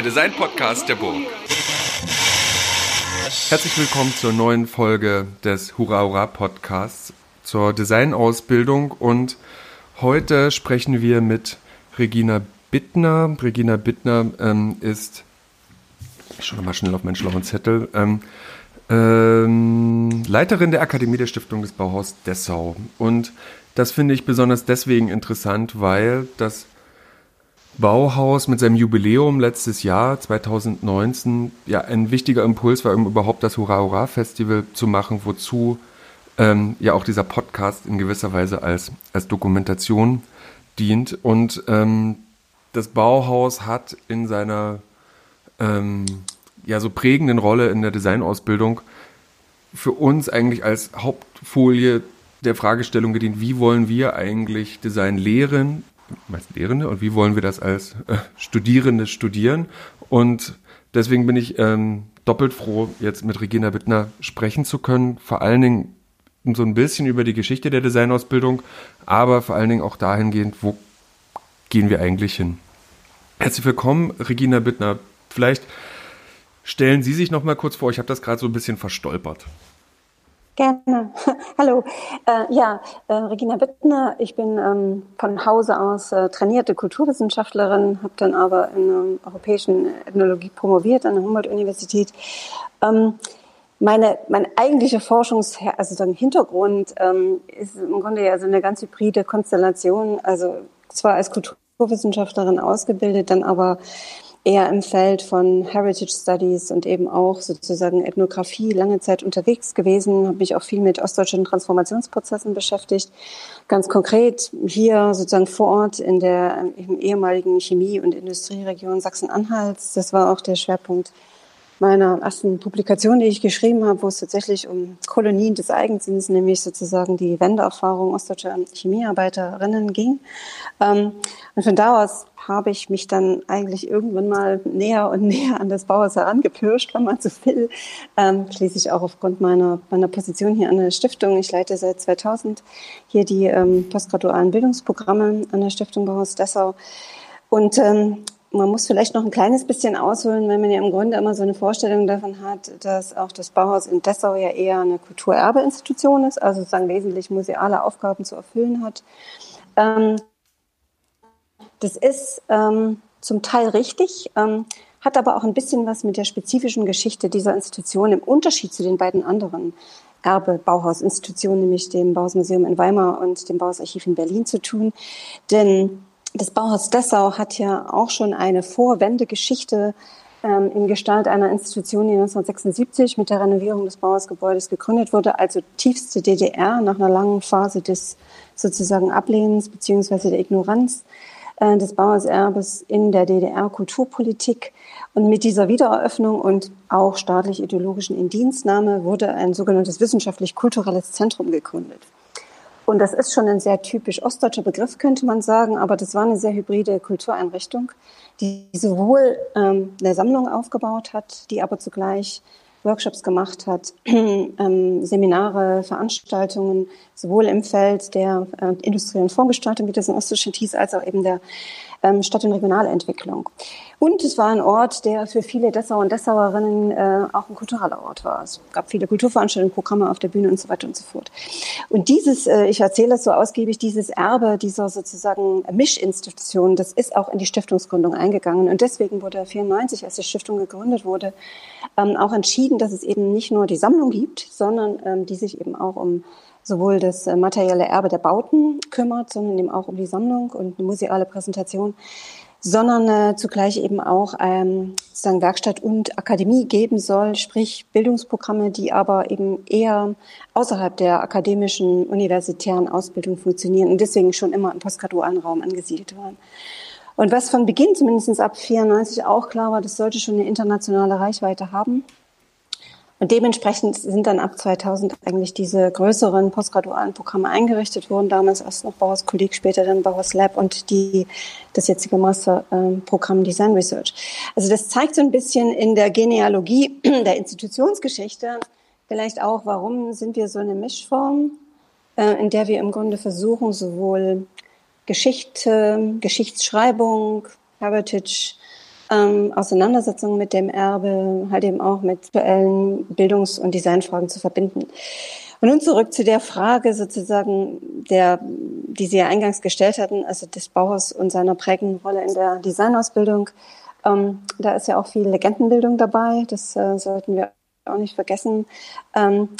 Der Design-Podcast der Burg. Herzlich willkommen zur neuen Folge des Hurra Hurra Podcasts zur Designausbildung und heute sprechen wir mit Regina Bittner. Regina Bittner ähm, ist, ich schaue mal schnell auf meinen schlauen Zettel, ähm, ähm, Leiterin der Akademie der Stiftung des Bauhaus Dessau. Und das finde ich besonders deswegen interessant, weil das Bauhaus mit seinem Jubiläum letztes Jahr, 2019, ja ein wichtiger Impuls war, überhaupt das Hurra Hurra Festival zu machen, wozu ähm, ja auch dieser Podcast in gewisser Weise als, als Dokumentation dient. Und ähm, das Bauhaus hat in seiner ähm, ja so prägenden Rolle in der Designausbildung für uns eigentlich als Hauptfolie der Fragestellung gedient, wie wollen wir eigentlich Design lehren, meist Lehrende, und wie wollen wir das als äh, Studierende studieren. Und deswegen bin ich ähm, doppelt froh, jetzt mit Regina Bittner sprechen zu können. Vor allen Dingen so ein bisschen über die Geschichte der Designausbildung, aber vor allen Dingen auch dahingehend, wo gehen wir eigentlich hin. Herzlich willkommen, Regina Bittner. Vielleicht stellen Sie sich noch mal kurz vor. Ich habe das gerade so ein bisschen verstolpert. Gerne. Hallo. Äh, ja, äh, Regina Bittner. Ich bin ähm, von Hause aus äh, trainierte Kulturwissenschaftlerin, habe dann aber in ähm, europäischen Ethnologie promoviert an der Humboldt-Universität. Ähm, meine, mein eigentlicher Forschungs also sagen Hintergrund ähm, ist im Grunde ja so eine ganz hybride Konstellation. Also zwar als Kulturwissenschaftlerin ausgebildet, dann aber eher im Feld von Heritage Studies und eben auch sozusagen Ethnographie lange Zeit unterwegs gewesen, habe mich auch viel mit ostdeutschen Transformationsprozessen beschäftigt. Ganz konkret hier sozusagen vor Ort in der im ehemaligen Chemie- und Industrieregion Sachsen-Anhalts. Das war auch der Schwerpunkt meiner ersten Publikation, die ich geschrieben habe, wo es tatsächlich um Kolonien des Eigensinns, nämlich sozusagen die Wendeerfahrung ostdeutscher Chemiearbeiterinnen ging. Ähm, und von da aus habe ich mich dann eigentlich irgendwann mal näher und näher an das Bauhaus herangepirscht, wenn man so will. Ähm, schließlich auch aufgrund meiner, meiner Position hier an der Stiftung. Ich leite seit 2000 hier die ähm, postgradualen Bildungsprogramme an der Stiftung Bauhaus Dessau. Und ähm, man muss vielleicht noch ein kleines bisschen ausholen, weil man ja im Grunde immer so eine Vorstellung davon hat, dass auch das Bauhaus in Dessau ja eher eine Kulturerbeinstitution ist, also sozusagen wesentlich museale Aufgaben zu erfüllen hat. Ähm, das ist ähm, zum Teil richtig, ähm, hat aber auch ein bisschen was mit der spezifischen Geschichte dieser Institution im Unterschied zu den beiden anderen Erbe-Bauhaus-Institutionen, nämlich dem Bauhausmuseum in Weimar und dem Bauhausarchiv in Berlin zu tun. Denn das Bauhaus Dessau hat ja auch schon eine Vorwendegeschichte ähm, in Gestalt einer Institution, die 1976 mit der Renovierung des Bauhausgebäudes gegründet wurde, also tiefste DDR nach einer langen Phase des sozusagen Ablehnens beziehungsweise der Ignoranz äh, des Bauhauserbes in der DDR-Kulturpolitik. Und mit dieser Wiedereröffnung und auch staatlich-ideologischen Indienstnahme wurde ein sogenanntes wissenschaftlich-kulturelles Zentrum gegründet. Und das ist schon ein sehr typisch ostdeutscher Begriff, könnte man sagen, aber das war eine sehr hybride Kultureinrichtung, die sowohl ähm, eine Sammlung aufgebaut hat, die aber zugleich Workshops gemacht hat, ähm, Seminare, Veranstaltungen, sowohl im Feld der äh, industriellen Formgestaltung, wie das in Ostdeutschland hieß, als auch eben der ähm, Stadt- und Regionalentwicklung. Und es war ein Ort, der für viele Dessauer und Dessauerinnen äh, auch ein kultureller Ort war. Es gab viele Kulturveranstaltungen, Programme auf der Bühne und so weiter und so fort. Und dieses, äh, ich erzähle es so ausgiebig, dieses Erbe dieser sozusagen Mischinstitution, das ist auch in die Stiftungsgründung eingegangen. Und deswegen wurde 94, als die Stiftung gegründet wurde, ähm, auch entschieden, dass es eben nicht nur die Sammlung gibt, sondern ähm, die sich eben auch um sowohl das äh, materielle Erbe der Bauten kümmert, sondern eben auch um die Sammlung und eine museale Präsentation, sondern äh, zugleich eben auch ähm, sozusagen Werkstatt und Akademie geben soll, sprich Bildungsprogramme, die aber eben eher außerhalb der akademischen universitären Ausbildung funktionieren und deswegen schon immer im postgradualen Raum angesiedelt waren. Und was von Beginn zumindest ab 94 auch klar war, das sollte schon eine internationale Reichweite haben. Und dementsprechend sind dann ab 2000 eigentlich diese größeren postgradualen Programme eingerichtet worden. Damals erst noch Bauhaus Kolleg, später dann Bauhaus Lab und die, das jetzige Masterprogramm Design Research. Also das zeigt so ein bisschen in der Genealogie der Institutionsgeschichte vielleicht auch, warum sind wir so eine Mischform, äh, in der wir im Grunde versuchen, sowohl Geschichte, Geschichtsschreibung, Heritage, ähm, Auseinandersetzungen mit dem Erbe, halt eben auch mit aktuellen Bildungs- und Designfragen zu verbinden. Und nun zurück zu der Frage sozusagen, der, die Sie ja eingangs gestellt hatten, also des Bauers und seiner prägenden Rolle in der Designausbildung. Ähm, da ist ja auch viel Legendenbildung dabei, das äh, sollten wir auch nicht vergessen. Ähm,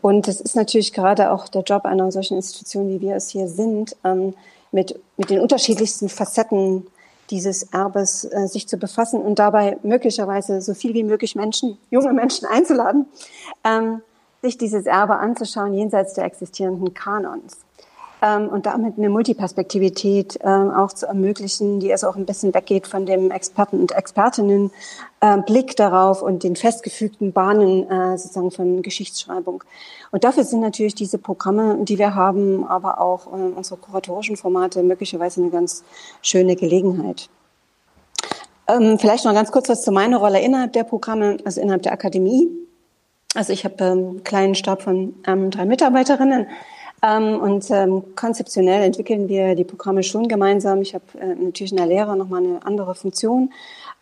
und das ist natürlich gerade auch der Job einer solchen Institution, wie wir es hier sind, ähm, mit, mit den unterschiedlichsten Facetten dieses Erbes äh, sich zu befassen und dabei möglicherweise so viel wie möglich Menschen, junge Menschen einzuladen, ähm, sich dieses Erbe anzuschauen jenseits der existierenden Kanons. Ähm, und damit eine Multiperspektivität ähm, auch zu ermöglichen, die also auch ein bisschen weggeht von dem Experten und Expertinnen äh, Blick darauf und den festgefügten Bahnen äh, sozusagen von Geschichtsschreibung. Und dafür sind natürlich diese Programme, die wir haben, aber auch äh, unsere kuratorischen Formate möglicherweise eine ganz schöne Gelegenheit. Ähm, vielleicht noch ganz kurz was zu meiner Rolle innerhalb der Programme, also innerhalb der Akademie. Also ich habe ähm, einen kleinen Stab von ähm, drei Mitarbeiterinnen ähm, und ähm, konzeptionell entwickeln wir die Programme schon gemeinsam. Ich habe äh, natürlich in der Lehre nochmal eine andere Funktion.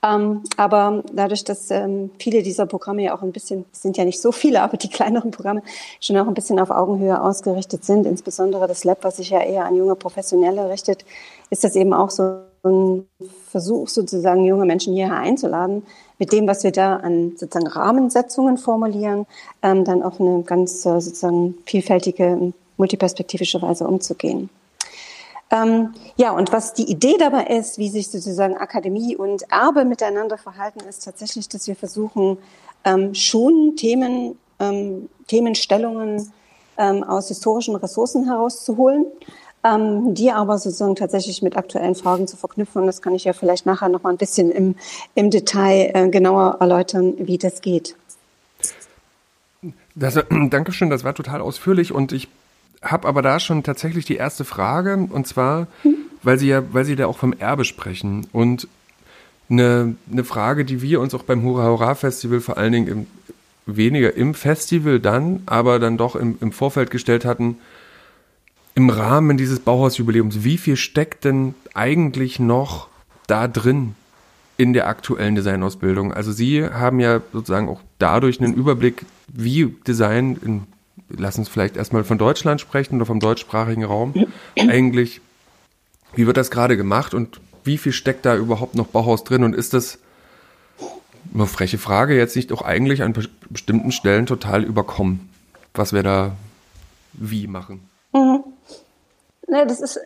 Ähm, aber dadurch, dass ähm, viele dieser Programme ja auch ein bisschen, sind ja nicht so viele, aber die kleineren Programme schon auch ein bisschen auf Augenhöhe ausgerichtet sind, insbesondere das Lab, was sich ja eher an junge Professionelle richtet, ist das eben auch so ein Versuch, sozusagen junge Menschen hierher einzuladen, mit dem, was wir da an sozusagen Rahmensetzungen formulieren, ähm, dann auf eine ganz äh, sozusagen vielfältige, multiperspektivische Weise umzugehen. Ähm, ja, und was die Idee dabei ist, wie sich sozusagen Akademie und Erbe miteinander verhalten, ist tatsächlich, dass wir versuchen, ähm, schon Themen, ähm, Themenstellungen ähm, aus historischen Ressourcen herauszuholen ähm, die aber sozusagen tatsächlich mit aktuellen Fragen zu verknüpfen. Und das kann ich ja vielleicht nachher noch mal ein bisschen im, im Detail äh, genauer erläutern, wie das geht. Das, äh, Dankeschön, das war total ausführlich und ich habe aber da schon tatsächlich die erste Frage und zwar, weil Sie ja, weil Sie da auch vom Erbe sprechen und eine, eine Frage, die wir uns auch beim Hurra Hurra Festival vor allen Dingen im, weniger im Festival dann, aber dann doch im, im Vorfeld gestellt hatten, im Rahmen dieses Bauhausjubiläums, wie viel steckt denn eigentlich noch da drin in der aktuellen Designausbildung? Also Sie haben ja sozusagen auch dadurch einen Überblick, wie Design in, lass uns vielleicht erstmal von Deutschland sprechen oder vom deutschsprachigen Raum. Eigentlich, wie wird das gerade gemacht und wie viel steckt da überhaupt noch Bauhaus drin? Und ist das eine freche Frage, jetzt nicht auch eigentlich an bestimmten Stellen total überkommen, was wir da wie machen? Mhm. Ne, das ist,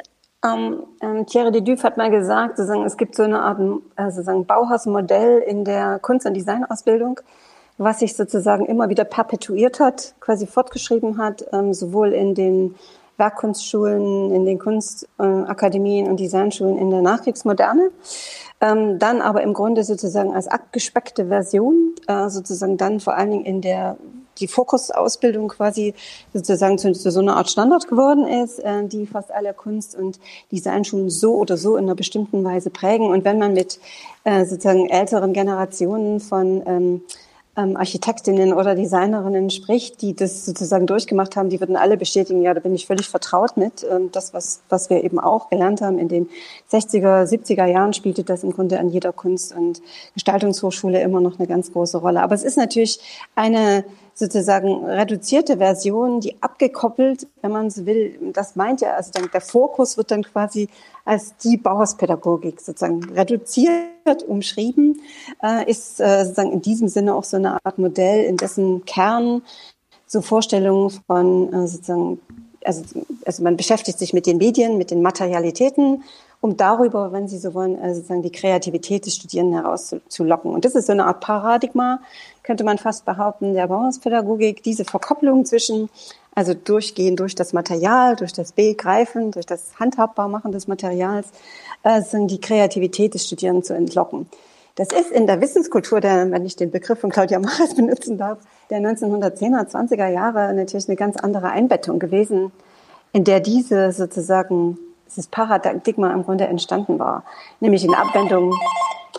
ähm, ähm, Thierry de Duve hat mal gesagt, sozusagen, es gibt so eine Art äh, sozusagen Bauhausmodell in der Kunst- und Designausbildung, was sich sozusagen immer wieder perpetuiert hat, quasi fortgeschrieben hat, ähm, sowohl in den Werkkunstschulen, in den Kunstakademien und Designschulen in der Nachkriegsmoderne. Ähm, dann aber im Grunde sozusagen als abgespeckte Version, äh, sozusagen dann vor allen Dingen in der die Fokusausbildung quasi sozusagen zu, zu, so einer Art Standard geworden ist, äh, die fast alle Kunst- und Designschulen so oder so in einer bestimmten Weise prägen. Und wenn man mit äh, sozusagen älteren Generationen von ähm, ähm, Architektinnen oder Designerinnen spricht, die das sozusagen durchgemacht haben, die würden alle bestätigen, ja, da bin ich völlig vertraut mit. Ähm, das, was, was wir eben auch gelernt haben in den 60er, 70er Jahren, spielte das im Grunde an jeder Kunst- und Gestaltungshochschule immer noch eine ganz große Rolle. Aber es ist natürlich eine sozusagen reduzierte Version, die abgekoppelt, wenn man so will, das meint ja, also dann der Fokus wird dann quasi als die Bauhauspädagogik sozusagen reduziert, umschrieben, äh, ist äh, sozusagen in diesem Sinne auch so eine Art Modell, in dessen Kern so Vorstellungen von äh, sozusagen also, also man beschäftigt sich mit den Medien, mit den Materialitäten, um darüber, wenn Sie so wollen, also sozusagen die Kreativität des Studierenden herauszulocken. Und das ist so eine Art Paradigma, könnte man fast behaupten, der Bauhauspädagogik, diese Verkopplung zwischen, also durchgehen durch das Material, durch das Begreifen, durch das Handhabbarmachen des Materials, äh, die Kreativität des Studierenden zu entlocken. Das ist in der Wissenskultur, der, wenn ich den Begriff von Claudia Mares benutzen darf, der 1910er, 20er Jahre natürlich eine ganz andere Einbettung gewesen, in der diese sozusagen, dieses Paradigma im Grunde entstanden war. Nämlich in Abwendung,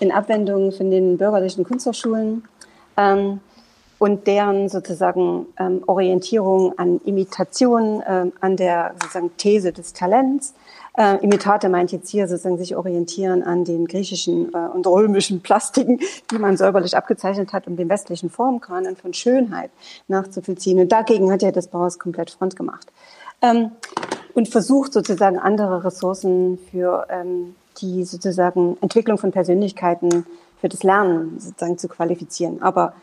in Abwendung von den bürgerlichen Kunsthochschulen, ähm, und deren sozusagen ähm, Orientierung an Imitation, ähm, an der sozusagen These des Talents. Äh, Imitate meint jetzt hier sozusagen sich orientieren an den griechischen äh, und römischen Plastiken, die man säuberlich abgezeichnet hat, um den westlichen Formkanon von Schönheit nachzuvollziehen. Und dagegen hat ja das Bauhaus komplett Front gemacht. Ähm, und versucht sozusagen andere Ressourcen für ähm, die sozusagen Entwicklung von Persönlichkeiten für das Lernen sozusagen zu qualifizieren. Aber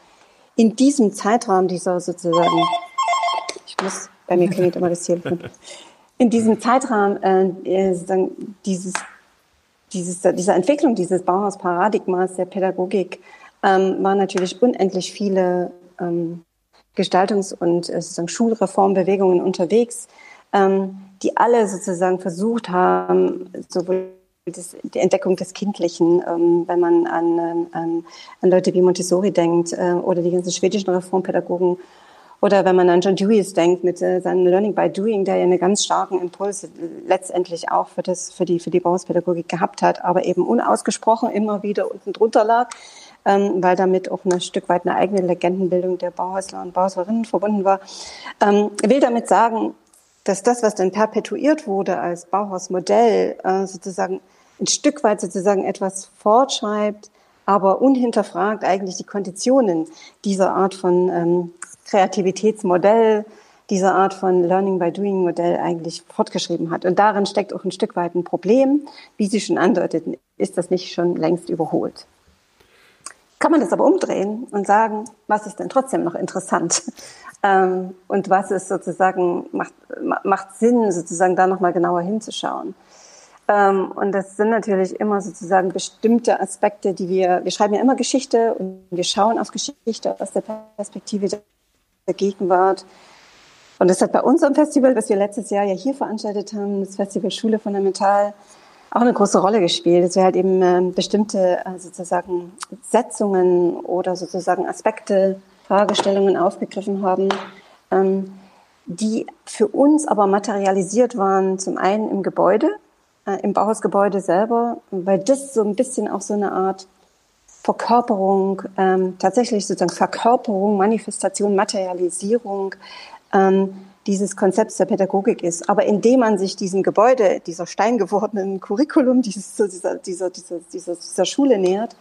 in diesem Zeitraum dieser sozusagen, ich muss, bei mir klingelt immer das Telefon, in diesem Zeitraum äh, äh sozusagen dieses, dieses, dieser Entwicklung dieses Bauhaus-Paradigmas der Pädagogik ähm, waren natürlich unendlich viele ähm, Gestaltungs- und äh, sozusagen Schulreformbewegungen unterwegs, ähm, die alle sozusagen versucht haben, sowohl das, die Entdeckung des Kindlichen, ähm, wenn man an, ähm, an, an, Leute wie Montessori denkt äh, oder die ganzen schwedischen Reformpädagogen oder wenn man an John Dewey's denkt mit äh, seinem Learning by Doing, der ja einen ganz starken Impuls letztendlich auch für, das, für die, für die Bauhauspädagogik gehabt hat, aber eben unausgesprochen immer wieder unten drunter lag, ähm, weil damit auch ein Stück weit eine eigene Legendenbildung der Bauhäusler und Bauhäuserinnen verbunden war. Ähm, will damit sagen, dass das, was dann perpetuiert wurde als Bauhausmodell, äh, sozusagen ein Stück weit sozusagen etwas fortschreibt, aber unhinterfragt eigentlich die Konditionen dieser Art von ähm, Kreativitätsmodell, dieser Art von Learning by Doing Modell eigentlich fortgeschrieben hat. Und darin steckt auch ein Stück weit ein Problem. Wie Sie schon andeuteten, ist das nicht schon längst überholt. Kann man das aber umdrehen und sagen, was ist denn trotzdem noch interessant? Ähm, und was ist sozusagen, macht, macht Sinn, sozusagen da nochmal genauer hinzuschauen. Ähm, und das sind natürlich immer sozusagen bestimmte Aspekte, die wir, wir schreiben ja immer Geschichte und wir schauen auf Geschichte aus der Perspektive der Gegenwart. Und das hat bei unserem Festival, was wir letztes Jahr ja hier veranstaltet haben, das Festival Schule Fundamental, auch eine große Rolle gespielt, dass wir halt eben äh, bestimmte äh, sozusagen Setzungen oder sozusagen Aspekte, Fragestellungen aufgegriffen haben, ähm, die für uns aber materialisiert waren, zum einen im Gebäude, äh, im Bauhausgebäude selber, weil das so ein bisschen auch so eine Art Verkörperung, ähm, tatsächlich sozusagen Verkörperung, Manifestation, Materialisierung ähm, dieses Konzepts der Pädagogik ist. Aber indem man sich diesem Gebäude, dieser steingewordenen Curriculum, dieses, dieser, dieser, dieser, dieser, dieser Schule nähert,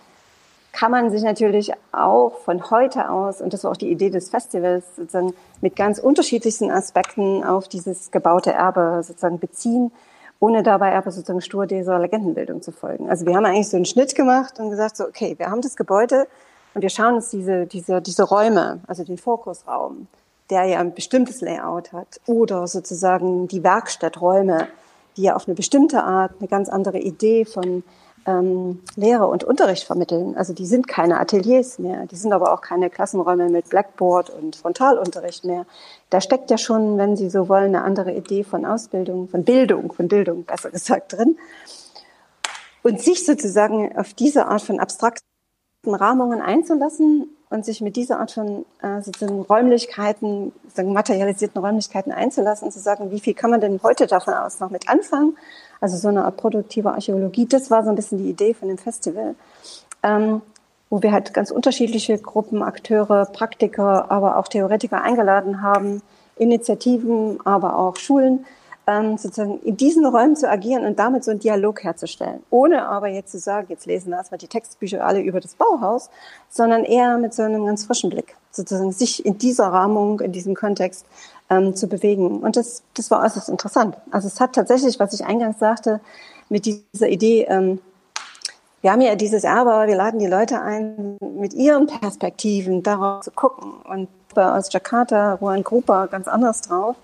kann man sich natürlich auch von heute aus, und das war auch die Idee des Festivals, sozusagen mit ganz unterschiedlichsten Aspekten auf dieses gebaute Erbe sozusagen beziehen ohne dabei aber sozusagen stur dieser Legendenbildung zu folgen. Also wir haben eigentlich so einen Schnitt gemacht und gesagt, so, okay, wir haben das Gebäude und wir schauen uns diese, diese, diese Räume, also den Fokusraum, der ja ein bestimmtes Layout hat, oder sozusagen die Werkstatträume, die ja auf eine bestimmte Art eine ganz andere Idee von ähm, Lehre und Unterricht vermitteln. Also die sind keine Ateliers mehr, die sind aber auch keine Klassenräume mit Blackboard und Frontalunterricht mehr. Da steckt ja schon, wenn Sie so wollen, eine andere Idee von Ausbildung, von Bildung, von Bildung besser gesagt drin. Und sich sozusagen auf diese Art von abstrakten Rahmungen einzulassen und sich mit dieser Art von äh, sozusagen Räumlichkeiten, sozusagen materialisierten Räumlichkeiten einzulassen und zu sagen, wie viel kann man denn heute davon aus noch mit anfangen also so eine Art produktive Archäologie. Das war so ein bisschen die Idee von dem Festival, ähm, wo wir halt ganz unterschiedliche Gruppen, Akteure, Praktiker, aber auch Theoretiker eingeladen haben, Initiativen, aber auch Schulen, ähm, sozusagen in diesen Räumen zu agieren und damit so einen Dialog herzustellen. Ohne aber jetzt zu sagen, jetzt lesen wir erstmal die Textbücher alle über das Bauhaus, sondern eher mit so einem ganz frischen Blick, sozusagen sich in dieser Rahmung, in diesem Kontext ähm, zu bewegen. Und das, das war äußerst interessant. Also es hat tatsächlich, was ich eingangs sagte, mit dieser Idee, ähm, wir haben ja dieses Erbe, wir laden die Leute ein, mit ihren Perspektiven darauf zu gucken. Und aus Jakarta, Ruan Grupa, ganz anders drauf,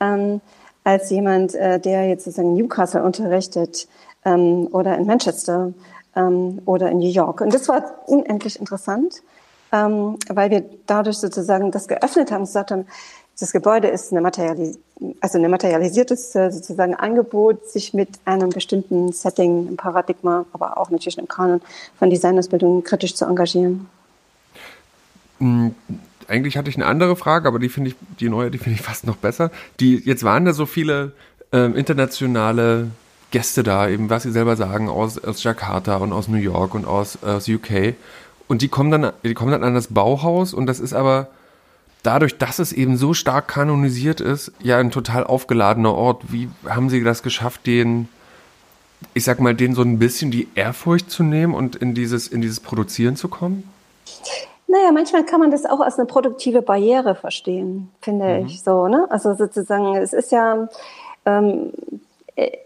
ähm, als jemand, äh, der jetzt sozusagen Newcastle unterrichtet ähm, oder in Manchester ähm, oder in New York. Und das war unendlich interessant, ähm, weil wir dadurch sozusagen das geöffnet haben und gesagt haben, das Gebäude ist eine materialis also ein materialisiertes äh, sozusagen Angebot, sich mit einem bestimmten Setting, einem Paradigma, aber auch natürlich einem Kanon von Designausbildung kritisch zu engagieren. Hm, eigentlich hatte ich eine andere Frage, aber die finde ich, die neue, die finde ich fast noch besser. Die, jetzt waren da so viele äh, internationale Gäste da, eben was Sie selber sagen, aus, aus Jakarta und aus New York und aus, aus UK. und die kommen dann, die kommen dann an das Bauhaus und das ist aber dadurch, dass es eben so stark kanonisiert ist, ja ein total aufgeladener Ort. Wie haben Sie das geschafft, den, ich sag mal, den so ein bisschen die Ehrfurcht zu nehmen und in dieses, in dieses Produzieren zu kommen? Naja, manchmal kann man das auch als eine produktive Barriere verstehen, finde mhm. ich so. Ne? Also sozusagen, es ist ja, ähm,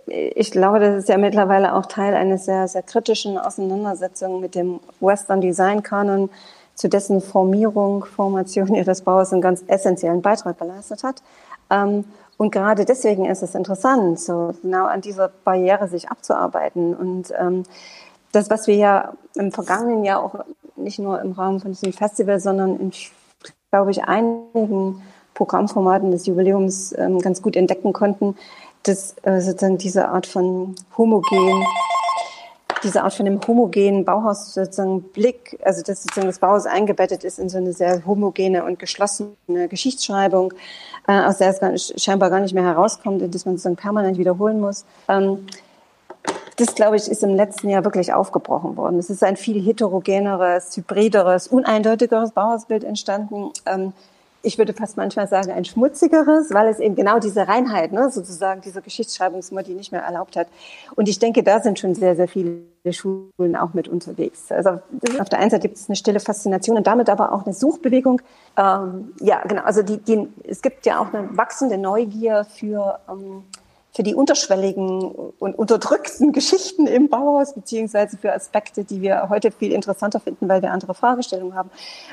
ich glaube, das ist ja mittlerweile auch Teil einer sehr, sehr kritischen Auseinandersetzung mit dem Western Design Kanon, zu dessen Formierung, Formation ihres Bauers einen ganz essentiellen Beitrag geleistet hat. Ähm, und gerade deswegen ist es interessant, so genau an dieser Barriere sich abzuarbeiten. Und ähm, das, was wir ja im vergangenen Jahr auch nicht nur im Rahmen von diesem Festival, sondern in, glaube ich, einigen Programmformaten des Jubiläums ähm, ganz gut entdecken konnten, dass äh, sozusagen diese Art von homogen, diese Art von einem homogenen Bauhaus sozusagen Blick, also dass sozusagen das Bauhaus eingebettet ist in so eine sehr homogene und geschlossene Geschichtsschreibung, äh, aus der es gar nicht, scheinbar gar nicht mehr herauskommt und dass man sozusagen permanent wiederholen muss. Ähm, das, glaube ich, ist im letzten Jahr wirklich aufgebrochen worden. Es ist ein viel heterogeneres, hybrideres, uneindeutigeres Bauhausbild entstanden. Ähm, ich würde fast manchmal sagen, ein schmutzigeres, weil es eben genau diese Reinheit, ne, sozusagen diese Geschichtsschreibungsmodi nicht mehr erlaubt hat. Und ich denke, da sind schon sehr, sehr viele Schulen auch mit unterwegs. Also auf der einen Seite gibt es eine stille Faszination und damit aber auch eine Suchbewegung. Ähm, ja, genau. Also die, die, es gibt ja auch eine wachsende Neugier für ähm, für die unterschwelligen und unterdrückten Geschichten im Bauhaus, beziehungsweise für Aspekte, die wir heute viel interessanter finden, weil wir andere Fragestellungen haben.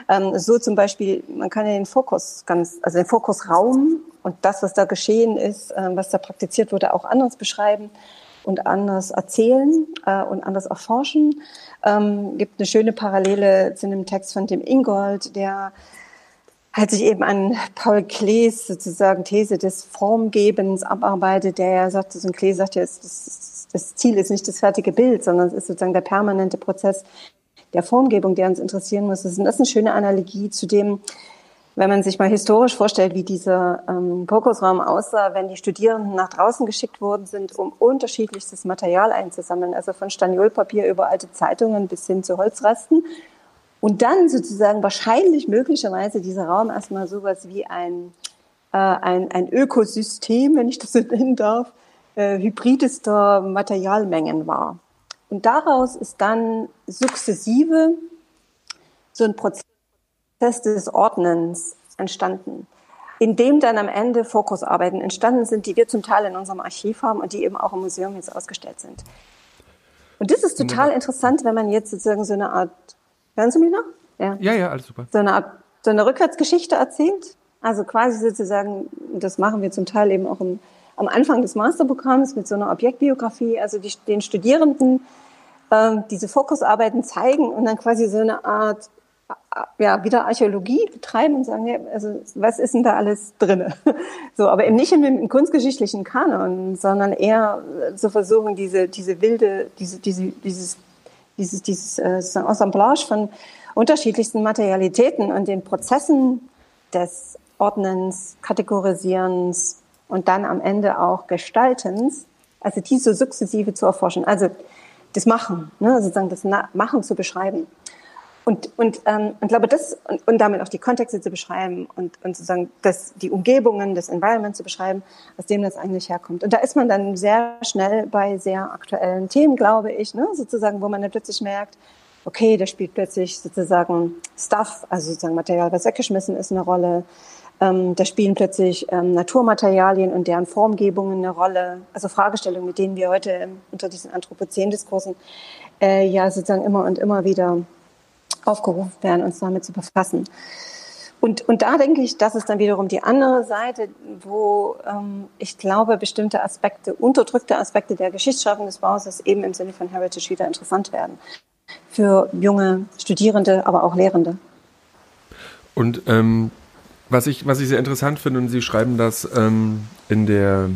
Ähm, so zum Beispiel, man kann ja den Fokus ganz, also den Fokusraum und das, was da geschehen ist, äh, was da praktiziert wurde, auch anders beschreiben und anders erzählen äh, und anders erforschen. Ähm, gibt eine schöne Parallele zu einem Text von dem Ingold, der hat sich eben an Paul Klees sozusagen These des Formgebens abarbeitet, der ja sagt, so ein Klee sagt ja, das, Ziel ist nicht das fertige Bild, sondern es ist sozusagen der permanente Prozess der Formgebung, der uns interessieren muss. Das ist eine schöne Analogie zu dem, wenn man sich mal historisch vorstellt, wie dieser ähm, Fokusraum aussah, wenn die Studierenden nach draußen geschickt worden sind, um unterschiedlichstes Material einzusammeln, also von Staniolpapier über alte Zeitungen bis hin zu Holzresten und dann sozusagen wahrscheinlich möglicherweise dieser Raum erstmal sowas wie ein, äh, ein, ein Ökosystem, wenn ich das so nennen darf, äh, hybridester Materialmengen war. Und daraus ist dann sukzessive so ein Prozess des Ordnens entstanden, in dem dann am Ende Fokusarbeiten entstanden sind, die wir zum Teil in unserem Archiv haben und die eben auch im Museum jetzt ausgestellt sind. Und das ist total interessant, wenn man jetzt sozusagen so eine Art Hören Sie mich noch? Ja, ja, ja alles super. So eine, so eine Rückwärtsgeschichte erzählt. Also quasi sozusagen, das machen wir zum Teil eben auch im, am Anfang des Masterprogramms mit so einer Objektbiografie, also die, den Studierenden äh, diese Fokusarbeiten zeigen und dann quasi so eine Art ja, wieder Archäologie betreiben und sagen, ja, also was ist denn da alles drinne? So, aber eben nicht im, im kunstgeschichtlichen Kanon, sondern eher zu versuchen, diese, diese wilde, diese, diese, dieses dieses, dieses äh, Assemblage von unterschiedlichsten Materialitäten und den Prozessen des Ordnens, Kategorisierens und dann am Ende auch Gestaltens, also diese sukzessive zu erforschen, also das Machen, ne, sozusagen das Machen zu beschreiben. Und, und, ähm, und glaube, das und, und damit auch die Kontexte zu beschreiben und, und sozusagen das, die Umgebungen, das Environment zu beschreiben, aus dem das eigentlich herkommt. Und da ist man dann sehr schnell bei sehr aktuellen Themen, glaube ich, ne? sozusagen, wo man dann plötzlich merkt, okay, da spielt plötzlich sozusagen Stuff, also sozusagen Material, was weggeschmissen ist, eine Rolle. Ähm, da spielen plötzlich ähm, Naturmaterialien und deren Formgebungen eine Rolle. Also Fragestellungen, mit denen wir heute unter diesen Anthropozän-Diskursen äh, ja sozusagen immer und immer wieder aufgerufen werden, uns damit zu befassen. Und, und da denke ich, das ist dann wiederum die andere Seite, wo ähm, ich glaube, bestimmte Aspekte, unterdrückte Aspekte der Geschichtsschreibung des Bauhauses eben im Sinne von Heritage wieder interessant werden. Für junge Studierende, aber auch Lehrende. Und ähm, was, ich, was ich sehr interessant finde, und Sie schreiben das ähm, in der,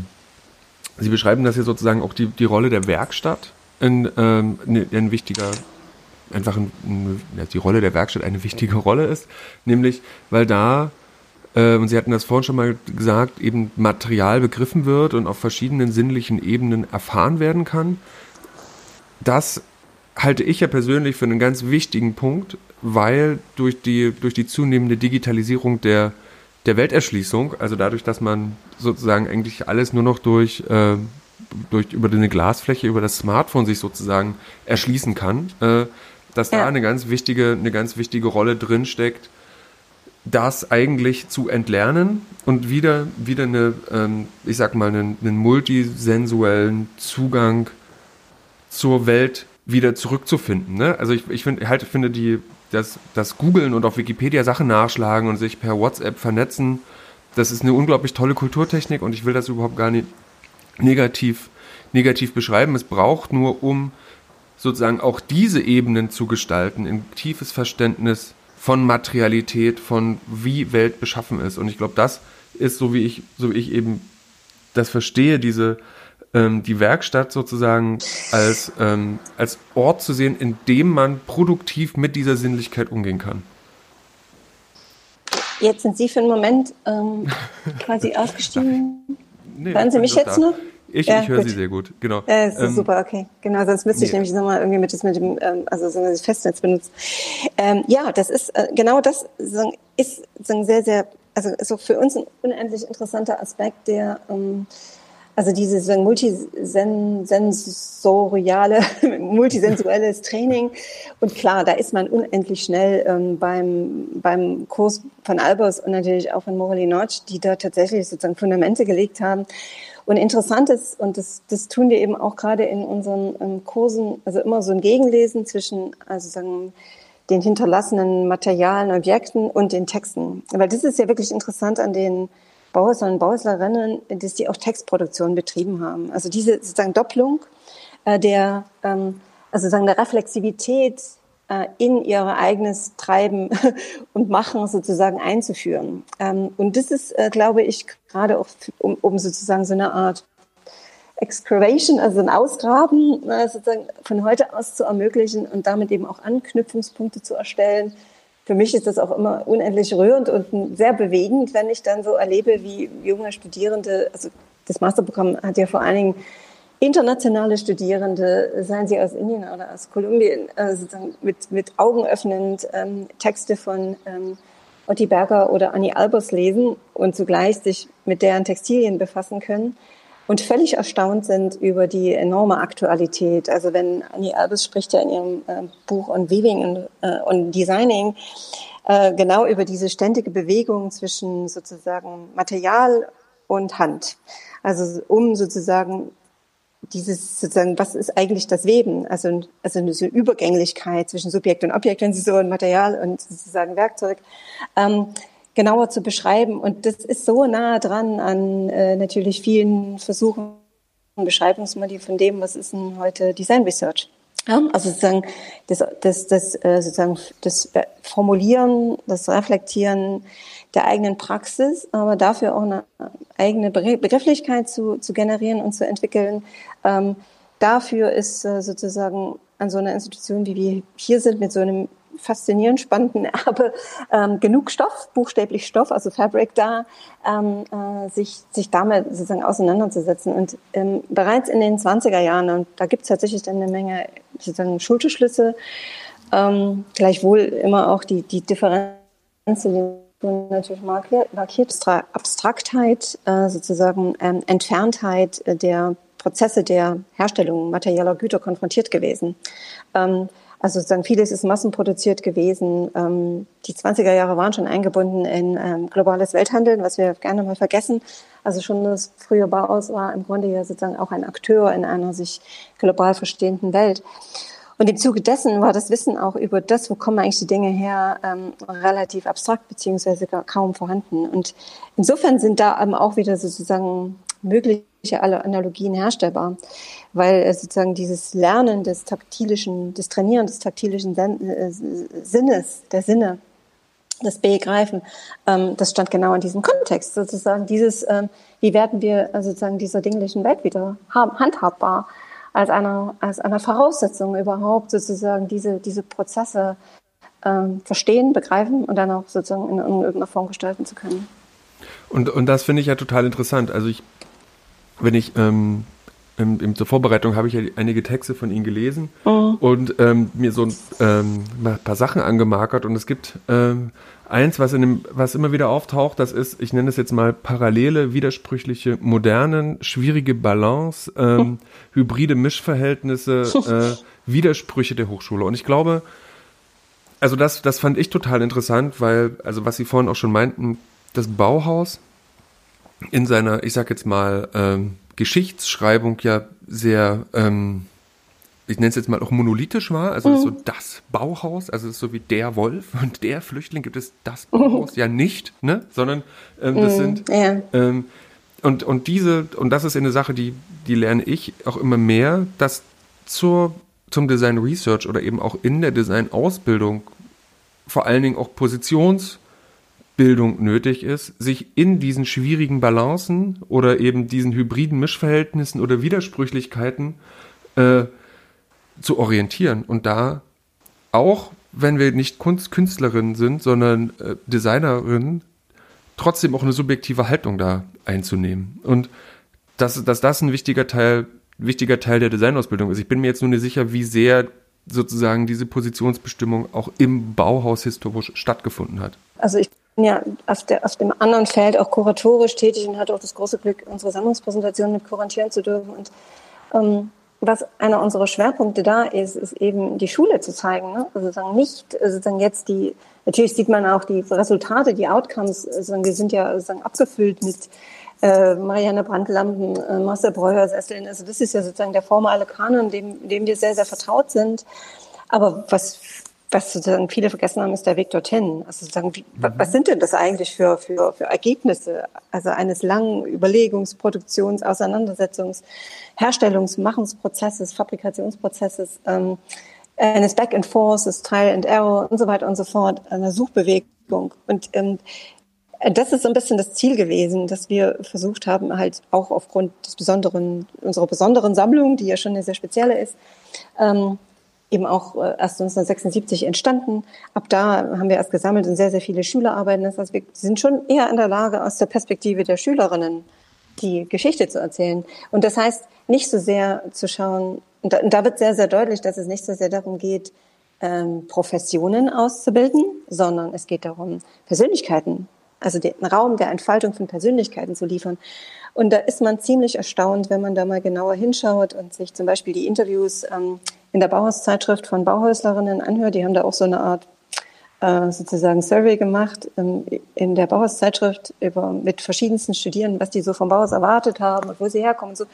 Sie beschreiben das hier sozusagen auch die, die Rolle der Werkstatt in, ähm, ein wichtiger einfach ein, die Rolle der Werkstatt eine wichtige Rolle ist, nämlich weil da äh, und Sie hatten das vorhin schon mal gesagt, eben Material begriffen wird und auf verschiedenen sinnlichen Ebenen erfahren werden kann. Das halte ich ja persönlich für einen ganz wichtigen Punkt, weil durch die, durch die zunehmende Digitalisierung der, der Welterschließung, also dadurch, dass man sozusagen eigentlich alles nur noch durch, äh, durch über eine Glasfläche, über das Smartphone sich sozusagen erschließen kann, äh, dass ja. da eine ganz wichtige, eine ganz wichtige Rolle drin steckt, das eigentlich zu entlernen und wieder, wieder eine, ähm, ich sag mal, einen, einen multisensuellen Zugang zur Welt wieder zurückzufinden. Ne? Also ich, ich finde halt finde die das, das Googlen und auf Wikipedia Sachen nachschlagen und sich per WhatsApp vernetzen, das ist eine unglaublich tolle Kulturtechnik und ich will das überhaupt gar nicht negativ, negativ beschreiben. Es braucht nur, um sozusagen auch diese Ebenen zu gestalten, ein tiefes Verständnis von Materialität, von wie Welt beschaffen ist. Und ich glaube, das ist, so wie ich, so wie ich eben das verstehe, diese, ähm, die Werkstatt sozusagen als, ähm, als Ort zu sehen, in dem man produktiv mit dieser Sinnlichkeit umgehen kann. Jetzt sind Sie für einen Moment ähm, quasi ausgestiegen. Nee, Hören Sie mich jetzt da. noch? Ich, ja, ich höre Sie sehr gut, genau. Ja, ähm, super, okay. Genau, sonst müsste ich nämlich nochmal irgendwie mit, das mit dem, ähm, also so das Festnetz benutzen. Ähm, ja, das ist, äh, genau das so, ist so sehr, sehr, also so für uns ein unendlich interessanter Aspekt, der, ähm, also dieses so multisensoriale, multisensuelles Training. Und klar, da ist man unendlich schnell ähm, beim, beim Kurs von Albers und natürlich auch von Morelli Notch, die da tatsächlich sozusagen Fundamente gelegt haben. Und interessant ist, und das, das tun wir eben auch gerade in unseren ähm, Kursen, also immer so ein Gegenlesen zwischen, also sagen, den hinterlassenen Materialen, Objekten und den Texten. Weil das ist ja wirklich interessant an den Bauhäusern und Bauhäuslerinnen, dass die auch Textproduktion betrieben haben. Also diese sozusagen Doppelung äh, der, ähm, also sozusagen der Reflexivität in ihr eigenes Treiben und Machen sozusagen einzuführen. Ähm, und das ist, äh, glaube ich, gerade auch, um, um sozusagen so eine Art Excavation, also ein Ausgraben äh, sozusagen von heute aus zu ermöglichen und damit eben auch Anknüpfungspunkte zu erstellen. Für mich ist das auch immer unendlich rührend und sehr bewegend, wenn ich dann so erlebe, wie junge Studierende, also das Masterprogramm hat ja vor allen Dingen internationale Studierende, seien sie aus Indien oder aus Kolumbien, äh, sozusagen mit, mit Augen öffnend ähm, Texte von ähm, Otti Berger oder Annie Albers lesen und zugleich sich mit deren Textilien befassen können und völlig erstaunt sind über die enorme Aktualität. Also wenn Annie Albers spricht ja in ihrem äh, Buch on Weaving und, äh, on Designing äh, genau über diese ständige Bewegung zwischen sozusagen Material und Hand. Also um sozusagen dieses sozusagen, was ist eigentlich das Weben? Also, also eine so Übergänglichkeit zwischen Subjekt und Objekt, wenn Sie so ein Material und sozusagen Werkzeug, ähm, genauer zu beschreiben. Und das ist so nah dran an äh, natürlich vielen Versuchen, Beschreibungsmodi von dem, was ist denn heute Design Research. Ja, also sozusagen das, das, das, äh, sozusagen das Formulieren, das Reflektieren der eigenen Praxis, aber dafür auch eine eigene Begrifflichkeit zu, zu generieren und zu entwickeln. Ähm, dafür ist äh, sozusagen an so einer Institution, wie wir hier sind, mit so einem faszinierend spannenden Erbe ähm, genug Stoff, buchstäblich Stoff, also Fabric da, ähm, äh, sich, sich damit sozusagen auseinanderzusetzen. Und ähm, bereits in den 20er Jahren, und da gibt es tatsächlich dann eine Menge sozusagen Schulterschlüsse, ähm, gleichwohl immer auch die, die Differenz natürlich markiert, markiert Abstraktheit, äh, sozusagen ähm, Entferntheit der Prozesse der Herstellung materieller Güter konfrontiert gewesen. Ähm, also sozusagen vieles ist massenproduziert gewesen. Ähm, die 20er Jahre waren schon eingebunden in ähm, globales Welthandeln, was wir gerne mal vergessen. Also schon das frühe Bauhaus war im Grunde ja sozusagen auch ein Akteur in einer sich global verstehenden Welt. Und im Zuge dessen war das Wissen auch über das, wo kommen eigentlich die Dinge her, ähm, relativ abstrakt beziehungsweise kaum vorhanden. Und insofern sind da eben auch wieder sozusagen mögliche Analogien herstellbar, weil äh, sozusagen dieses Lernen des taktilischen, des Trainieren des taktilischen äh, Sinnes, der Sinne, das Begreifen, ähm, das stand genau in diesem Kontext sozusagen. Dieses, ähm, wie werden wir äh, sozusagen dieser dinglichen Welt wieder handhabbar? als einer, als einer Voraussetzung überhaupt sozusagen diese, diese Prozesse ähm, verstehen, begreifen und dann auch sozusagen in irgendeiner Form gestalten zu können. Und, und das finde ich ja total interessant. Also ich, wenn ich, ähm, in, in, zur Vorbereitung habe ich ja einige Texte von Ihnen gelesen mhm. und ähm, mir so ein ähm, paar Sachen angemarkert und es gibt ähm, eins, was in dem, was immer wieder auftaucht, das ist, ich nenne es jetzt mal parallele, widersprüchliche, modernen, schwierige Balance, ähm, mhm. hybride Mischverhältnisse, äh, Widersprüche der Hochschule. Und ich glaube, also das, das fand ich total interessant, weil, also was Sie vorhin auch schon meinten, das Bauhaus in seiner, ich sag jetzt mal, ähm, Geschichtsschreibung ja sehr, ähm, ich nenne es jetzt mal auch monolithisch war, also mhm. so das Bauhaus, also so wie der Wolf und der Flüchtling gibt es das Bauhaus ja nicht, ne, sondern ähm, das mhm, sind ja. ähm, und und diese und das ist eine Sache, die die lerne ich auch immer mehr, dass zur zum Design Research oder eben auch in der Design Ausbildung vor allen Dingen auch Positions Bildung nötig ist, sich in diesen schwierigen Balancen oder eben diesen hybriden Mischverhältnissen oder Widersprüchlichkeiten äh, zu orientieren und da auch, wenn wir nicht Kunst Künstlerinnen sind, sondern äh, Designerinnen, trotzdem auch eine subjektive Haltung da einzunehmen. Und dass, dass das ein wichtiger Teil, wichtiger Teil der Designausbildung ist. Ich bin mir jetzt nur nicht sicher, wie sehr sozusagen diese Positionsbestimmung auch im Bauhaus historisch stattgefunden hat. Also ich ja auf, der, auf dem anderen Feld auch kuratorisch tätig und hatte auch das große Glück, unsere Sammlungspräsentation mit kuratieren zu dürfen. Und ähm, was einer unserer Schwerpunkte da ist, ist eben die Schule zu zeigen. Ne? Also sozusagen nicht äh, sozusagen jetzt die, natürlich sieht man auch die Resultate, die Outcomes, äh, sozusagen, die sind ja sozusagen abgefüllt mit äh, Marianne Brandlampen, äh, Marcel Breuer Sesseln. Also das ist ja sozusagen der formale Kanon, dem, dem wir sehr, sehr vertraut sind. Aber was was sozusagen viele vergessen haben, ist der Weg dorthin. Also sozusagen, wie, mhm. was sind denn das eigentlich für, für, für Ergebnisse? Also eines langen Überlegungs-, Produktions-, Auseinandersetzungs-, Herstellungs-, Machungsprozesses, Fabrikationsprozesses, ähm, eines Back and Forth, Trial and Error und so weiter und so fort, einer Suchbewegung. Und ähm, das ist so ein bisschen das Ziel gewesen, dass wir versucht haben, halt auch aufgrund des besonderen, unserer besonderen Sammlung, die ja schon eine sehr spezielle ist, ähm, eben auch äh, erst 1976 entstanden. Ab da haben wir erst gesammelt und sehr, sehr viele Schülerarbeiten. Das heißt, wir sind schon eher in der Lage, aus der Perspektive der Schülerinnen die Geschichte zu erzählen. Und das heißt, nicht so sehr zu schauen, und da, und da wird sehr, sehr deutlich, dass es nicht so sehr darum geht, ähm, Professionen auszubilden, sondern es geht darum, Persönlichkeiten, also den Raum der Entfaltung von Persönlichkeiten zu liefern. Und da ist man ziemlich erstaunt, wenn man da mal genauer hinschaut und sich zum Beispiel die Interviews ähm, in der Bauhauszeitschrift von Bauhäuslerinnen anhört. Die haben da auch so eine Art äh, sozusagen Survey gemacht ähm, in der Bauhauszeitschrift über mit verschiedensten Studierenden, was die so vom Bauhaus erwartet haben und wo sie herkommen. So.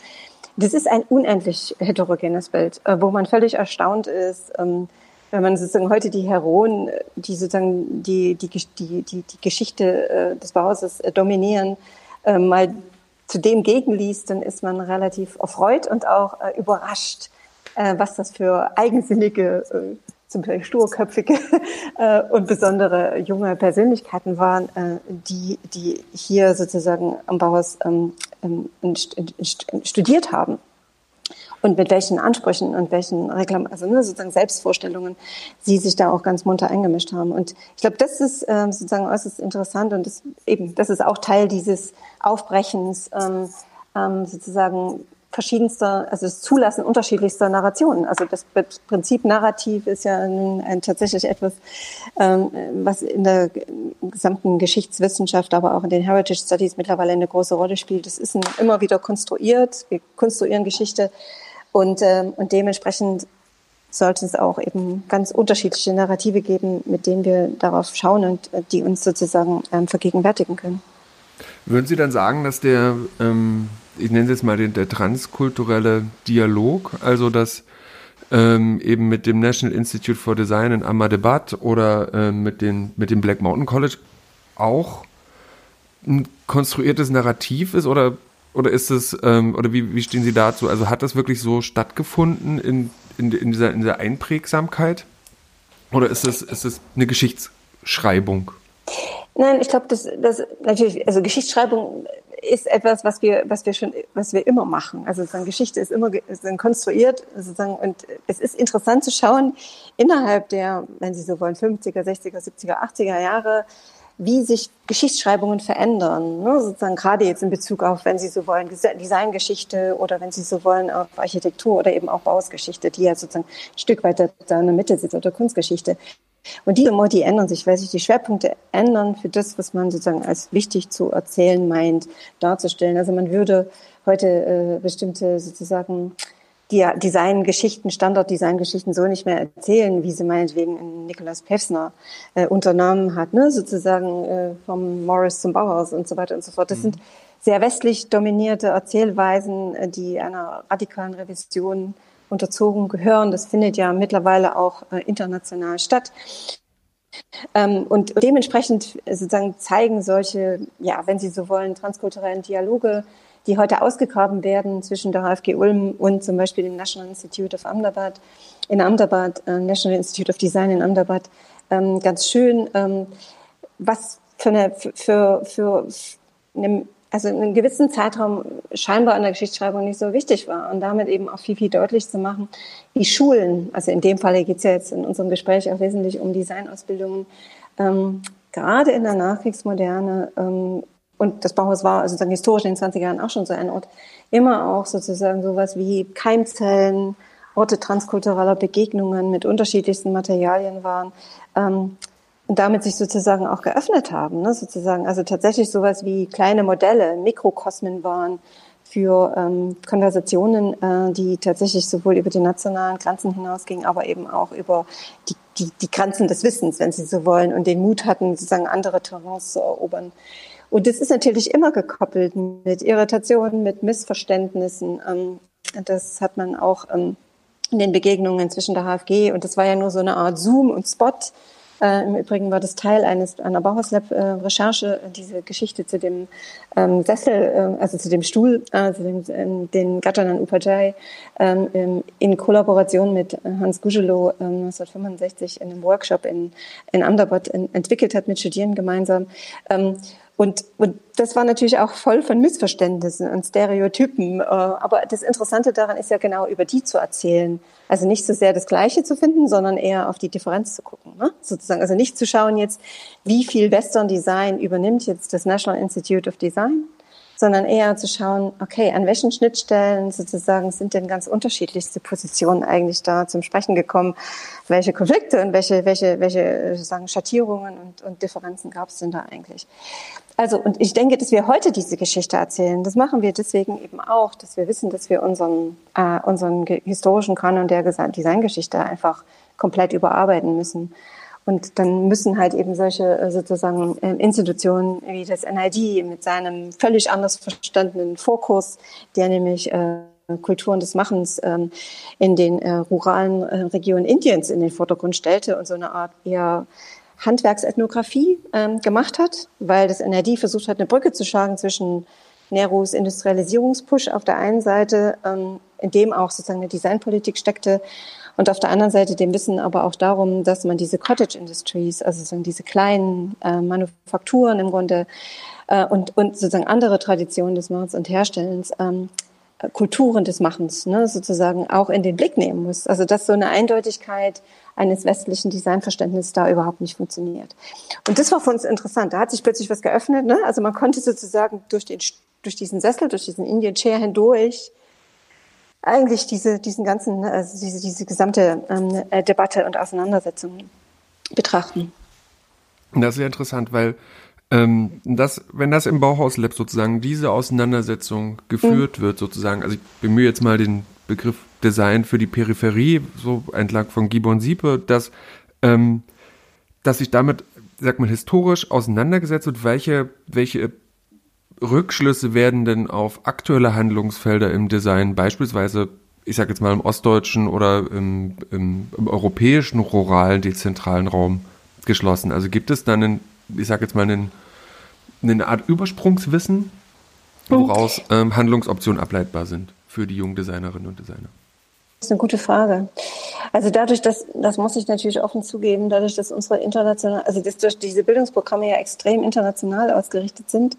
Das ist ein unendlich heterogenes Bild, äh, wo man völlig erstaunt ist. Ähm, wenn man sozusagen heute die Heroen, die sozusagen die, die, die, die, die Geschichte äh, des Bauhauses dominieren, mal zu dem gegenliest, dann ist man relativ erfreut und auch überrascht, äh, was das für eigensinnige, äh, zum Beispiel sturköpfige äh, und besondere junge Persönlichkeiten waren, äh, die, die hier sozusagen am Bauhaus ähm, ähm, studiert haben und mit welchen Ansprüchen und welchen Reklam also ne, sozusagen Selbstvorstellungen sie sich da auch ganz munter eingemischt haben. Und ich glaube, das ist ähm, sozusagen äußerst interessant und das eben, das ist auch Teil dieses Aufbrechens ähm, ähm, sozusagen verschiedenster, also das Zulassen unterschiedlichster Narrationen. Also das Prinzip Narrativ ist ja ein, ein tatsächlich etwas, ähm, was in der gesamten Geschichtswissenschaft, aber auch in den Heritage Studies mittlerweile eine große Rolle spielt. Es ist ein, immer wieder konstruiert. Wir konstruieren Geschichte und, ähm, und dementsprechend sollte es auch eben ganz unterschiedliche Narrative geben, mit denen wir darauf schauen und die uns sozusagen ähm, vergegenwärtigen können. Würden Sie dann sagen, dass der, ähm, ich nenne es jetzt mal den, der transkulturelle Dialog, also dass ähm, eben mit dem National Institute for Design in Ahmedabad oder äh, mit, den, mit dem Black Mountain College auch ein konstruiertes Narrativ ist oder oder ist es, ähm, oder wie, wie stehen Sie dazu? Also hat das wirklich so stattgefunden in, in, in, dieser, in dieser Einprägsamkeit? Oder ist es, ist es eine Geschichtsschreibung? Nein, ich glaube, das, das natürlich, also Geschichtsschreibung ist etwas, was wir, was wir schon, was wir immer machen. Also sozusagen Geschichte ist immer ist konstruiert, sozusagen, und es ist interessant zu schauen, innerhalb der, wenn Sie so wollen, 50er, 60er, 70er, 80er Jahre, wie sich Geschichtsschreibungen verändern. Ne? Sozusagen gerade jetzt in Bezug auf, wenn Sie so wollen, Designgeschichte oder wenn Sie so wollen, auf Architektur oder eben auch Bausgeschichte, die ja sozusagen ein Stück weiter da in der Mitte sitzt oder Kunstgeschichte. Und diese Modi ändern sich, weil sich die Schwerpunkte ändern für das, was man sozusagen als wichtig zu erzählen meint, darzustellen. Also man würde heute äh, bestimmte sozusagen die Designgeschichten, Standard-Designgeschichten so nicht mehr erzählen, wie sie meinetwegen Nikolaus Pevsner äh, unternommen hat, ne? sozusagen äh, vom Morris zum Bauhaus und so weiter und so fort. Das mhm. sind sehr westlich dominierte Erzählweisen, äh, die einer radikalen Revision unterzogen gehören. Das findet ja mittlerweile auch äh, international statt. Ähm, und dementsprechend sozusagen zeigen solche, ja, wenn Sie so wollen, transkulturellen Dialoge, die heute ausgegraben werden zwischen der HFG Ulm und zum Beispiel dem National Institute of Ahmedabad, in Ahmedabad, äh, National Institute of Design in Ahmedabad, ähm, ganz schön, ähm, was für eine, für, für eine also in einem gewissen Zeitraum scheinbar an der Geschichtsschreibung nicht so wichtig war und damit eben auch viel, viel deutlich zu machen, wie Schulen, also in dem Falle geht es ja jetzt in unserem Gespräch auch wesentlich um Designausbildungen, ähm, gerade in der Nachkriegsmoderne ähm, und das Bauhaus war also sozusagen historisch in den 20er Jahren auch schon so ein Ort, immer auch sozusagen sowas wie Keimzellen, Orte transkultureller Begegnungen mit unterschiedlichsten Materialien waren. Ähm, und damit sich sozusagen auch geöffnet haben, ne, sozusagen. Also tatsächlich sowas wie kleine Modelle, Mikrokosmen waren für ähm, Konversationen, äh, die tatsächlich sowohl über die nationalen Grenzen hinausgingen, aber eben auch über die, die, die Grenzen des Wissens, wenn Sie so wollen, und den Mut hatten, sozusagen andere Terrains zu erobern. Und das ist natürlich immer gekoppelt mit Irritationen, mit Missverständnissen. Ähm, das hat man auch ähm, in den Begegnungen zwischen der HFG und das war ja nur so eine Art Zoom und Spot äh, Im Übrigen war das Teil eines einer Bauhauslab-Recherche, äh, diese Geschichte zu dem ähm, Sessel, äh, also zu dem Stuhl, zu dem, äh, den Gajanan Upajai, ähm, in Kollaboration mit Hans Gugelow äh, 1965 in einem Workshop in, in Ahmedabad entwickelt hat mit Studierenden gemeinsam. Und, und das war natürlich auch voll von Missverständnissen und Stereotypen. Äh, aber das Interessante daran ist ja genau über die zu erzählen. Also nicht so sehr das Gleiche zu finden, sondern eher auf die Differenz zu gucken. Ne? Sozusagen. Also nicht zu schauen jetzt, wie viel Western Design übernimmt jetzt das National Institute of Design, sondern eher zu schauen, okay, an welchen Schnittstellen sozusagen sind denn ganz unterschiedlichste Positionen eigentlich da zum Sprechen gekommen? Welche Konflikte und welche, welche, welche sozusagen Schattierungen und, und Differenzen gab es denn da eigentlich? Also, und ich denke, dass wir heute diese Geschichte erzählen. Das machen wir deswegen eben auch, dass wir wissen, dass wir unseren, äh, unseren historischen Kanon der Designgeschichte einfach komplett überarbeiten müssen. Und dann müssen halt eben solche äh, sozusagen ähm, Institutionen wie das NID mit seinem völlig anders verstandenen Fokus, der nämlich äh, Kulturen des Machens ähm, in den äh, ruralen Regionen Indiens in den Vordergrund stellte und so eine Art eher Handwerksethnographie ähm, gemacht hat, weil das NRD versucht hat, eine Brücke zu schlagen zwischen Nerus Industrialisierungspush auf der einen Seite, in dem auch sozusagen eine Designpolitik steckte, und auf der anderen Seite dem Wissen aber auch darum, dass man diese Cottage Industries, also sozusagen diese kleinen äh, Manufakturen im Grunde äh, und, und sozusagen andere Traditionen des Machens und Herstellens ähm, Kulturen des Machens ne, sozusagen auch in den Blick nehmen muss. Also dass so eine Eindeutigkeit eines westlichen Designverständnisses da überhaupt nicht funktioniert. Und das war für uns interessant. Da hat sich plötzlich was geöffnet. Ne? Also man konnte sozusagen durch, den, durch diesen Sessel, durch diesen Indian Chair hindurch eigentlich diese, diesen ganzen, also diese, diese gesamte ähm, äh, Debatte und Auseinandersetzung betrachten. Das ist ja interessant, weil ähm, das, wenn das im Bauhaus Lab sozusagen diese Auseinandersetzung geführt mhm. wird, sozusagen, also ich bemühe jetzt mal den Begriff Design für die Peripherie, so entlang von Gibbon Siepe, dass, ähm, dass sich damit, sagt man, historisch auseinandergesetzt wird, welche, welche Rückschlüsse werden denn auf aktuelle Handlungsfelder im Design, beispielsweise, ich sag jetzt mal im ostdeutschen oder im, im, im europäischen ruralen, dezentralen Raum geschlossen? Also gibt es dann einen, ich sag jetzt mal, einen eine Art Übersprungswissen, woraus ähm, Handlungsoptionen ableitbar sind für die jungen Designerinnen und Designer? Das ist eine gute Frage. Also dadurch, dass, das muss ich natürlich offen zugeben, dadurch, dass unsere international, also dass durch diese Bildungsprogramme ja extrem international ausgerichtet sind,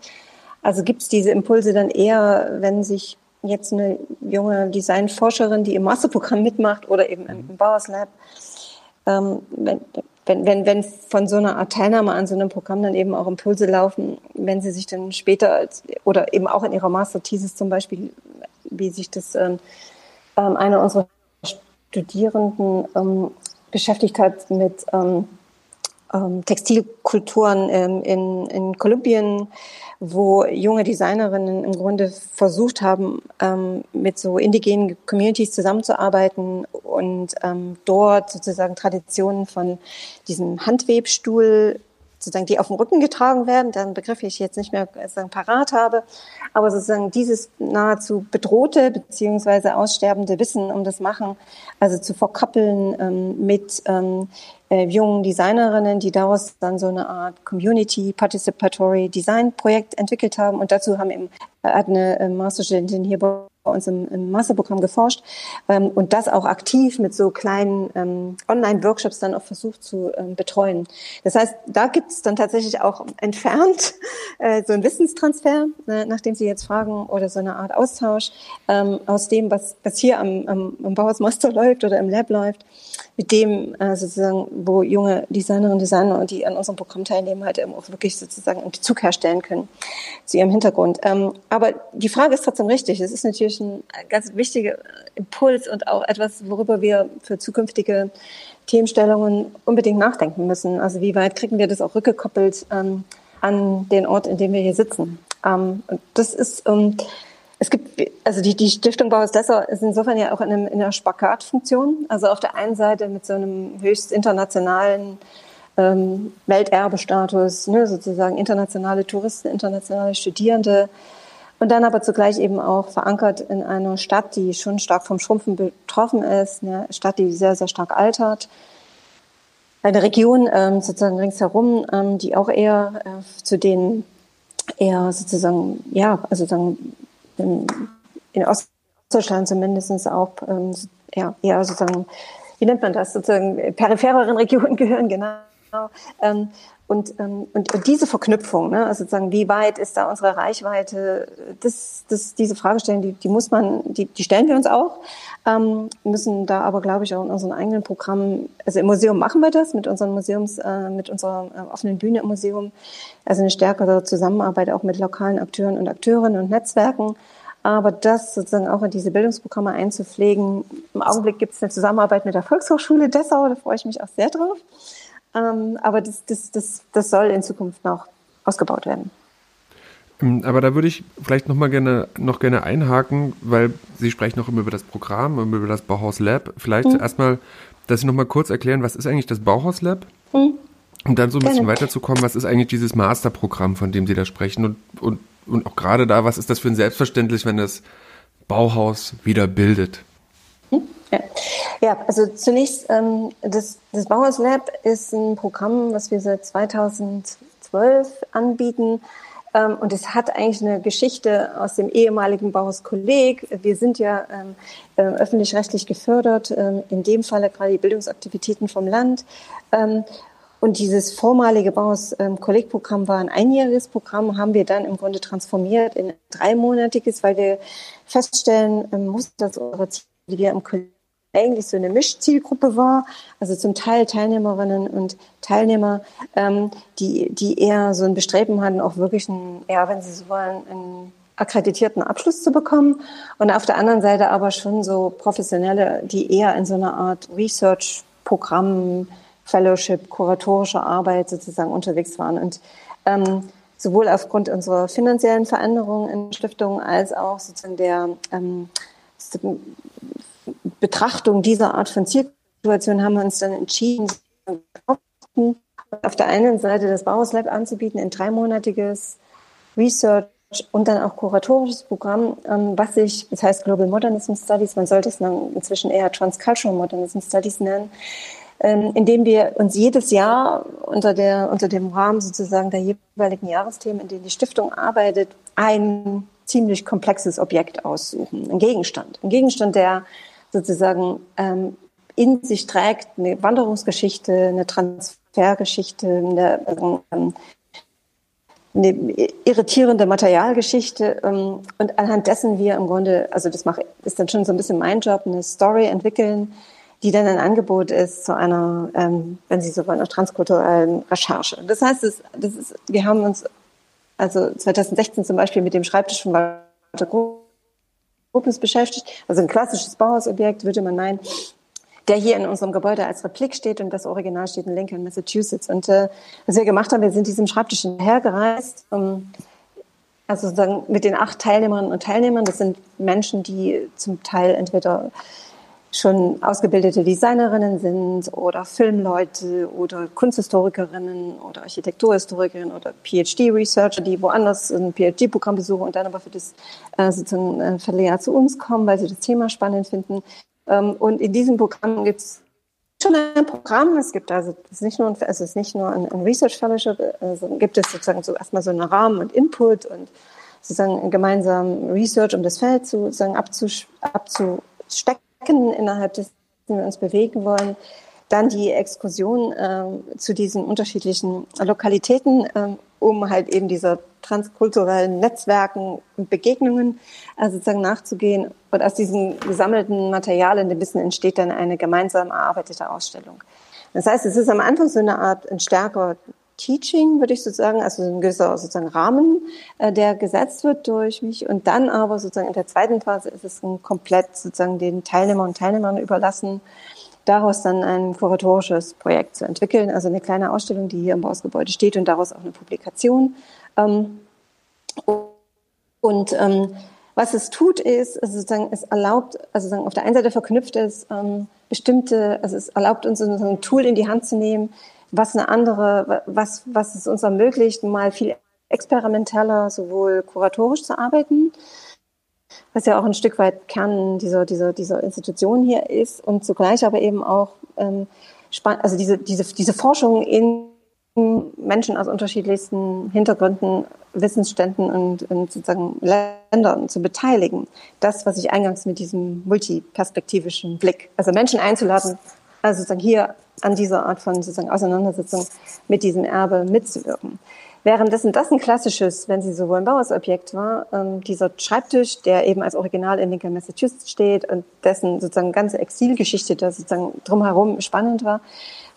also gibt es diese Impulse dann eher, wenn sich jetzt eine junge Designforscherin, die im Masterprogramm mitmacht oder eben im, im Bauers Lab, ähm, wenn, wenn, wenn, wenn von so einer Art Teilnahme an so einem Programm dann eben auch Impulse laufen, wenn sie sich dann später als, oder eben auch in ihrer Master-Thesis zum Beispiel, wie sich das ähm, ähm, eine unserer Studierenden ähm, beschäftigt hat mit ähm, ähm, Textilkulturen ähm, in, in Kolumbien, wo junge Designerinnen im Grunde versucht haben, ähm, mit so indigenen Communities zusammenzuarbeiten und ähm, dort sozusagen Traditionen von diesem Handwebstuhl sozusagen, die auf dem Rücken getragen werden, deren Begriff ich jetzt nicht mehr sozusagen parat habe, aber sozusagen dieses nahezu bedrohte beziehungsweise aussterbende Wissen um das Machen, also zu verkoppeln ähm, mit ähm, äh, jungen Designerinnen, die daraus dann so eine Art Community Participatory Design Projekt entwickelt haben. Und dazu haben eben hat eine äh, Masterstudentin hier bei uns im, im Masterprogramm geforscht ähm, und das auch aktiv mit so kleinen ähm, Online-Workshops dann auch versucht zu ähm, betreuen. Das heißt, da gibt es dann tatsächlich auch entfernt äh, so ein Wissenstransfer, äh, nachdem Sie jetzt fragen, oder so eine Art Austausch ähm, aus dem, was, was hier am, am, am Bauhaus Master läuft oder im Lab läuft, mit dem äh, sozusagen, wo junge Designerinnen und Designer die an unserem Programm teilnehmen, halt auch wirklich sozusagen einen Bezug herstellen können zu ihrem Hintergrund. Ähm, aber die Frage ist trotzdem richtig. Es ist natürlich ein ganz wichtiger Impuls und auch etwas, worüber wir für zukünftige Themenstellungen unbedingt nachdenken müssen. Also wie weit kriegen wir das auch rückgekoppelt ähm, an den Ort, in dem wir hier sitzen? Ähm, das ist, ähm, es gibt, also die, die Stiftung Bauhaus Dessau ist insofern ja auch in, einem, in einer Spagatfunktion. Also auf der einen Seite mit so einem höchst internationalen ähm, Welterbestatus, ne, sozusagen internationale Touristen, internationale Studierende, und dann aber zugleich eben auch verankert in einer Stadt, die schon stark vom Schrumpfen betroffen ist, eine Stadt, die sehr, sehr stark altert. Eine Region ähm, sozusagen ringsherum, ähm, die auch eher äh, zu den eher sozusagen, ja, also sozusagen in, in Ostdeutschland zumindest auch ähm, ja, eher sozusagen, wie nennt man das, sozusagen periphereren Regionen gehören, genau. Und, ähm, und, und diese Verknüpfung, ne, also sozusagen, wie weit ist da unsere Reichweite, das, das, diese Fragestellung, die, die muss man, die, die stellen wir uns auch, ähm, müssen da aber, glaube ich, auch in unseren eigenen Programmen, also im Museum machen wir das, mit unseren Museums, äh, mit unserer äh, offenen Bühne im Museum, also eine stärkere Zusammenarbeit auch mit lokalen Akteuren und Akteurinnen und Netzwerken. Aber das sozusagen auch in diese Bildungsprogramme einzupflegen. Im Augenblick gibt es eine Zusammenarbeit mit der Volkshochschule Dessau, da freue ich mich auch sehr drauf. Ähm, aber das, das, das, das soll in Zukunft noch ausgebaut werden. Ähm, aber da würde ich vielleicht noch mal gerne, noch gerne einhaken, weil Sie sprechen noch immer über das Programm, über das Bauhaus Lab. Vielleicht mhm. erstmal, dass Sie noch mal kurz erklären, was ist eigentlich das Bauhaus Lab? Mhm. Und dann so ein bisschen gerne. weiterzukommen, was ist eigentlich dieses Masterprogramm, von dem Sie da sprechen? Und, und, und auch gerade da, was ist das für ein Selbstverständnis, wenn das Bauhaus wieder bildet? Ja, ja also zunächst, ähm, das, das Bauhaus Lab ist ein Programm, was wir seit 2012 anbieten. Ähm, und es hat eigentlich eine Geschichte aus dem ehemaligen Bauhaus Kolleg. Wir sind ja ähm, äh, öffentlich-rechtlich gefördert, ähm, in dem Falle gerade die Bildungsaktivitäten vom Land. Ähm, und dieses vormalige Bauhaus ähm, Kollegprogramm war ein einjähriges Programm, haben wir dann im Grunde transformiert in ein dreimonatiges, weil wir feststellen ähm, mussten, dass unsere Ziele, wir im Kolleg eigentlich so eine Mischzielgruppe war, also zum Teil Teilnehmerinnen und Teilnehmer, ähm, die, die eher so ein Bestreben hatten, auch wirklich einen, ja, wenn sie so wollen, einen akkreditierten Abschluss zu bekommen. Und auf der anderen Seite aber schon so Professionelle, die eher in so einer Art Research-Programm, Fellowship, kuratorische Arbeit sozusagen unterwegs waren und ähm, sowohl aufgrund unserer finanziellen Veränderungen in Stiftungen als auch sozusagen der ähm, Betrachtung dieser Art von Zielsituation haben wir uns dann entschieden, auf der einen Seite das Bauhaus Lab anzubieten, ein dreimonatiges Research und dann auch kuratorisches Programm, ähm, was sich, das heißt Global Modernism Studies, man sollte es inzwischen eher Transcultural Modernism Studies nennen, ähm, indem wir uns jedes Jahr unter, der, unter dem Rahmen sozusagen der jeweiligen Jahresthemen, in denen die Stiftung arbeitet, ein ziemlich komplexes Objekt aussuchen, ein Gegenstand. Ein Gegenstand, der sozusagen ähm, in sich trägt eine Wanderungsgeschichte, eine Transfergeschichte, eine, ähm, eine irritierende Materialgeschichte ähm, und anhand dessen wir im Grunde, also das mache, ist dann schon so ein bisschen mein Job, eine Story entwickeln, die dann ein Angebot ist zu einer, ähm, wenn Sie so wollen, einer transkulturellen Recherche. Das heißt, das, das ist, wir haben uns also 2016 zum Beispiel mit dem Schreibtisch von Walter Gropius beschäftigt, also ein klassisches Bauhausobjekt, würde man meinen, der hier in unserem Gebäude als Replik steht und das Original steht in Lincoln, Massachusetts. Und äh, was wir gemacht haben, wir sind diesem Schreibtisch hinterhergereist, um, also sozusagen mit den acht Teilnehmerinnen und Teilnehmern, das sind Menschen, die zum Teil entweder schon ausgebildete Designerinnen sind oder Filmleute oder Kunsthistorikerinnen oder Architekturhistorikerinnen oder PhD-Researcher, die woanders ein PhD-Programm besuchen und dann aber für das äh, sozusagen äh, Verlehr zu uns kommen, weil sie das Thema spannend finden. Ähm, und in diesem Programm gibt es schon ein Programm. Es gibt also es ist nicht nur, es ist nicht nur ein, ein Research Fellowship, also gibt es sozusagen so erstmal so einen Rahmen und Input und sozusagen gemeinsam Research, um das Feld zu, sozusagen abzustecken innerhalb dessen wir uns bewegen wollen. Dann die Exkursion äh, zu diesen unterschiedlichen Lokalitäten, äh, um halt eben dieser transkulturellen Netzwerken und Begegnungen äh, sozusagen nachzugehen. Und aus diesen gesammelten Materialien ein bisschen entsteht dann eine gemeinsam erarbeitete Ausstellung. Das heißt, es ist am Anfang so eine Art ein stärker Teaching, würde ich sozusagen, also ein gewisser sozusagen Rahmen, äh, der gesetzt wird durch mich. Und dann aber sozusagen in der zweiten Phase ist es komplett sozusagen den Teilnehmern und Teilnehmern überlassen, daraus dann ein kuratorisches Projekt zu entwickeln, also eine kleine Ausstellung, die hier im Hausgebäude steht und daraus auch eine Publikation. Ähm, und ähm, was es tut, ist, also sozusagen, es erlaubt, also sozusagen auf der einen Seite verknüpft es ähm, bestimmte, also es erlaubt uns sozusagen ein Tool in die Hand zu nehmen, was eine andere, was, was es uns ermöglicht, mal viel experimenteller, sowohl kuratorisch zu arbeiten, was ja auch ein Stück weit Kern dieser, dieser, dieser Institution hier ist und zugleich aber eben auch ähm, also diese, diese, diese Forschung in Menschen aus unterschiedlichsten Hintergründen, Wissensständen und, und sozusagen Ländern zu beteiligen. Das, was ich eingangs mit diesem multiperspektivischen Blick, also Menschen einzuladen, also sozusagen hier an dieser Art von sozusagen Auseinandersetzung mit diesem Erbe mitzuwirken. Währenddessen das ein klassisches, wenn Sie so wollen, Bauersobjekt war, ähm, dieser Schreibtisch, der eben als Original in Lincoln, Massachusetts steht und dessen sozusagen ganze Exilgeschichte da sozusagen drumherum spannend war,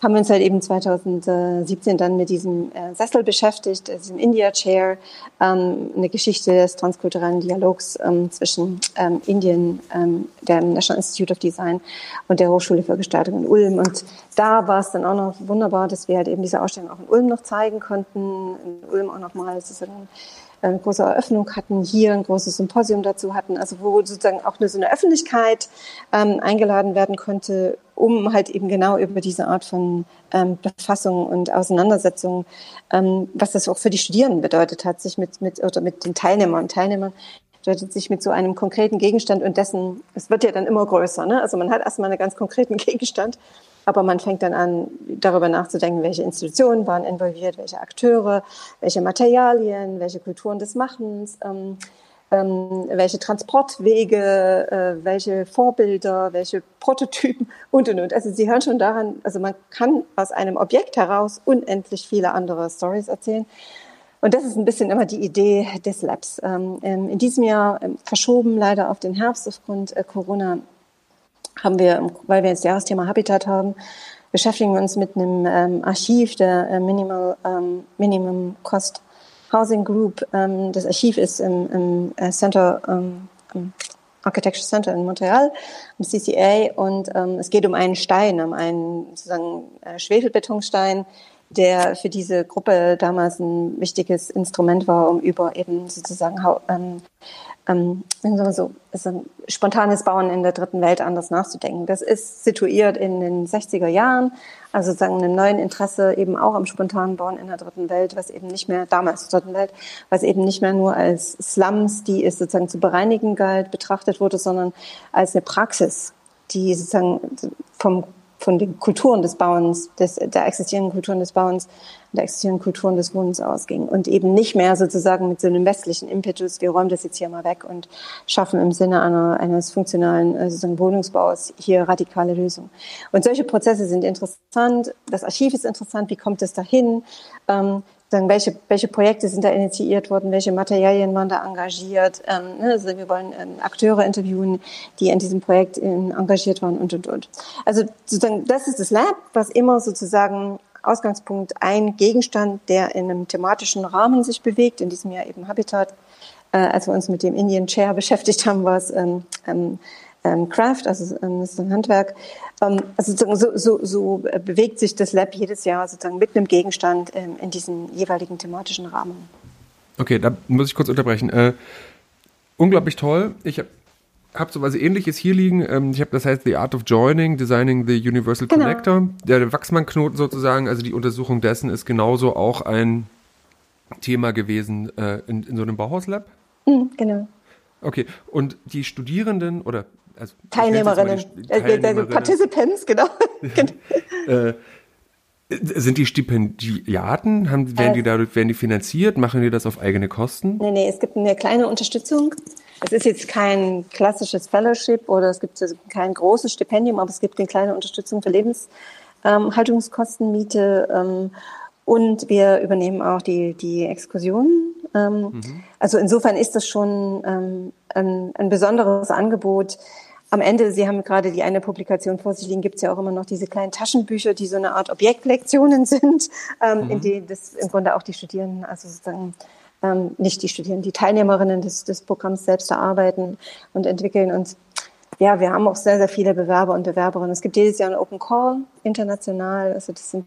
haben wir uns halt eben 2017 dann mit diesem äh, Sessel beschäftigt, äh, diesem India Chair, ähm, eine Geschichte des transkulturellen Dialogs ähm, zwischen ähm, Indien, ähm, dem National Institute of Design und der Hochschule für Gestaltung in Ulm. Und da war es dann auch noch wunderbar, dass wir halt eben diese Ausstellung auch in Ulm noch zeigen konnten, in Ulm auch nochmal sozusagen eine große Eröffnung hatten, hier ein großes Symposium dazu hatten, also wo sozusagen auch nur so eine Öffentlichkeit ähm, eingeladen werden konnte, um halt eben genau über diese Art von ähm, Befassung und Auseinandersetzung, ähm, was das auch für die Studierenden bedeutet hat, sich mit, mit, oder mit den Teilnehmern und Teilnehmern bedeutet sich mit so einem konkreten Gegenstand und dessen, es wird ja dann immer größer, ne? also man hat erstmal einen ganz konkreten Gegenstand aber man fängt dann an, darüber nachzudenken, welche Institutionen waren involviert, welche Akteure, welche Materialien, welche Kulturen des Machens, ähm, ähm, welche Transportwege, äh, welche Vorbilder, welche Prototypen und und und. Also Sie hören schon daran, also man kann aus einem Objekt heraus unendlich viele andere Stories erzählen. Und das ist ein bisschen immer die Idee des Labs. Ähm, in diesem Jahr ähm, verschoben leider auf den Herbst aufgrund äh, Corona haben wir, weil wir jetzt Jahresthema Habitat haben, beschäftigen wir uns mit einem ähm, Archiv der äh, Minimal, ähm, Minimum Cost Housing Group. Ähm, das Archiv ist im, im äh, Center, ähm, im Architecture Center in Montreal, im CCA, und ähm, es geht um einen Stein, um einen sozusagen äh, Schwefelbetonstein, der für diese Gruppe damals ein wichtiges Instrument war, um über eben sozusagen ähm, ähm, so, so spontanes Bauen in der dritten Welt anders nachzudenken. Das ist situiert in den 60er Jahren, also sozusagen einem neuen Interesse eben auch am spontanen Bauen in der dritten Welt, was eben nicht mehr, damals dritten Welt, was eben nicht mehr nur als Slums, die es sozusagen zu bereinigen galt, betrachtet wurde, sondern als eine Praxis, die sozusagen vom von den Kulturen des Bauens, des, der existierenden Kulturen des Bauens, der existierenden Kulturen des Wohnens ausging und eben nicht mehr sozusagen mit so einem westlichen Impetus, wir räumen das jetzt hier mal weg und schaffen im Sinne einer, eines funktionalen äh, sozusagen Wohnungsbaus hier radikale Lösungen. Und solche Prozesse sind interessant. Das Archiv ist interessant. Wie kommt es dahin? Ähm, sagen, welche, welche Projekte sind da initiiert worden, welche Materialien waren da engagiert. Ähm, ne, also wir wollen ähm, Akteure interviewen, die in diesem Projekt in, engagiert waren und, und, und. Also sozusagen, das ist das Lab, was immer sozusagen Ausgangspunkt ein Gegenstand, der in einem thematischen Rahmen sich bewegt, in diesem Jahr eben Habitat. Äh, als wir uns mit dem Indian Chair beschäftigt haben, war es ähm, ähm, ähm, Craft, also ähm, ist ein Handwerk. Ähm, also so, so, so bewegt sich das Lab jedes Jahr sozusagen mit einem Gegenstand ähm, in diesem jeweiligen thematischen Rahmen. Okay, da muss ich kurz unterbrechen. Äh, unglaublich toll. Ich habe hab so was ähnliches hier liegen. Ähm, ich habe das heißt The Art of Joining, Designing the Universal genau. Connector. Der Wachsmann-Knoten sozusagen, also die Untersuchung dessen ist genauso auch ein Thema gewesen äh, in, in so einem Bauhauslab. Mhm, genau. Okay, und die Studierenden oder also Teilnehmerinnen, äh, Teilnehmerinnen. Participants, genau. äh, sind die Stipendiaten, haben, werden die dadurch, werden die finanziert, machen die das auf eigene Kosten? Nee, nee, es gibt eine kleine Unterstützung. Es ist jetzt kein klassisches Fellowship oder es gibt kein großes Stipendium, aber es gibt eine kleine Unterstützung für Lebenshaltungskosten, Miete ähm, und wir übernehmen auch die, die Exkursionen. Ähm, mhm. Also insofern ist das schon ähm, ein, ein besonderes Angebot, am Ende, Sie haben gerade die eine Publikation vor sich liegen, gibt es ja auch immer noch diese kleinen Taschenbücher, die so eine Art Objektlektionen sind, ähm, mhm. in denen das im Grunde auch die Studierenden, also sozusagen ähm, nicht die Studierenden, die Teilnehmerinnen des, des Programms selbst erarbeiten und entwickeln. Und ja, wir haben auch sehr, sehr viele Bewerber und Bewerberinnen. Es gibt jedes Jahr ein Open Call international, also das sind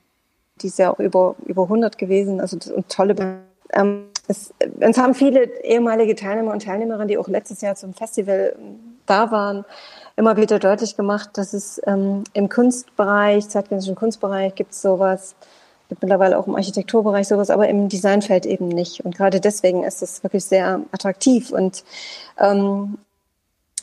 dieses Jahr auch über, über 100 gewesen, also das, und tolle ähm, es, es haben viele ehemalige Teilnehmer und Teilnehmerinnen, die auch letztes Jahr zum Festival da waren, immer wieder deutlich gemacht, dass es ähm, im Kunstbereich, zeitgenössischen Kunstbereich gibt es sowas, gibt mittlerweile auch im Architekturbereich sowas, aber im Designfeld eben nicht. Und gerade deswegen ist es wirklich sehr attraktiv. Und ähm,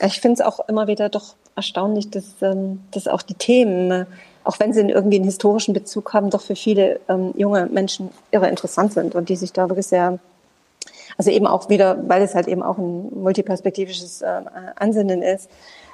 ich finde es auch immer wieder doch erstaunlich, dass, ähm, dass auch die Themen, auch wenn sie irgendwie einen historischen Bezug haben, doch für viele ähm, junge Menschen irre interessant sind und die sich da wirklich sehr also eben auch wieder, weil es halt eben auch ein multiperspektivisches äh, Ansinnen ist,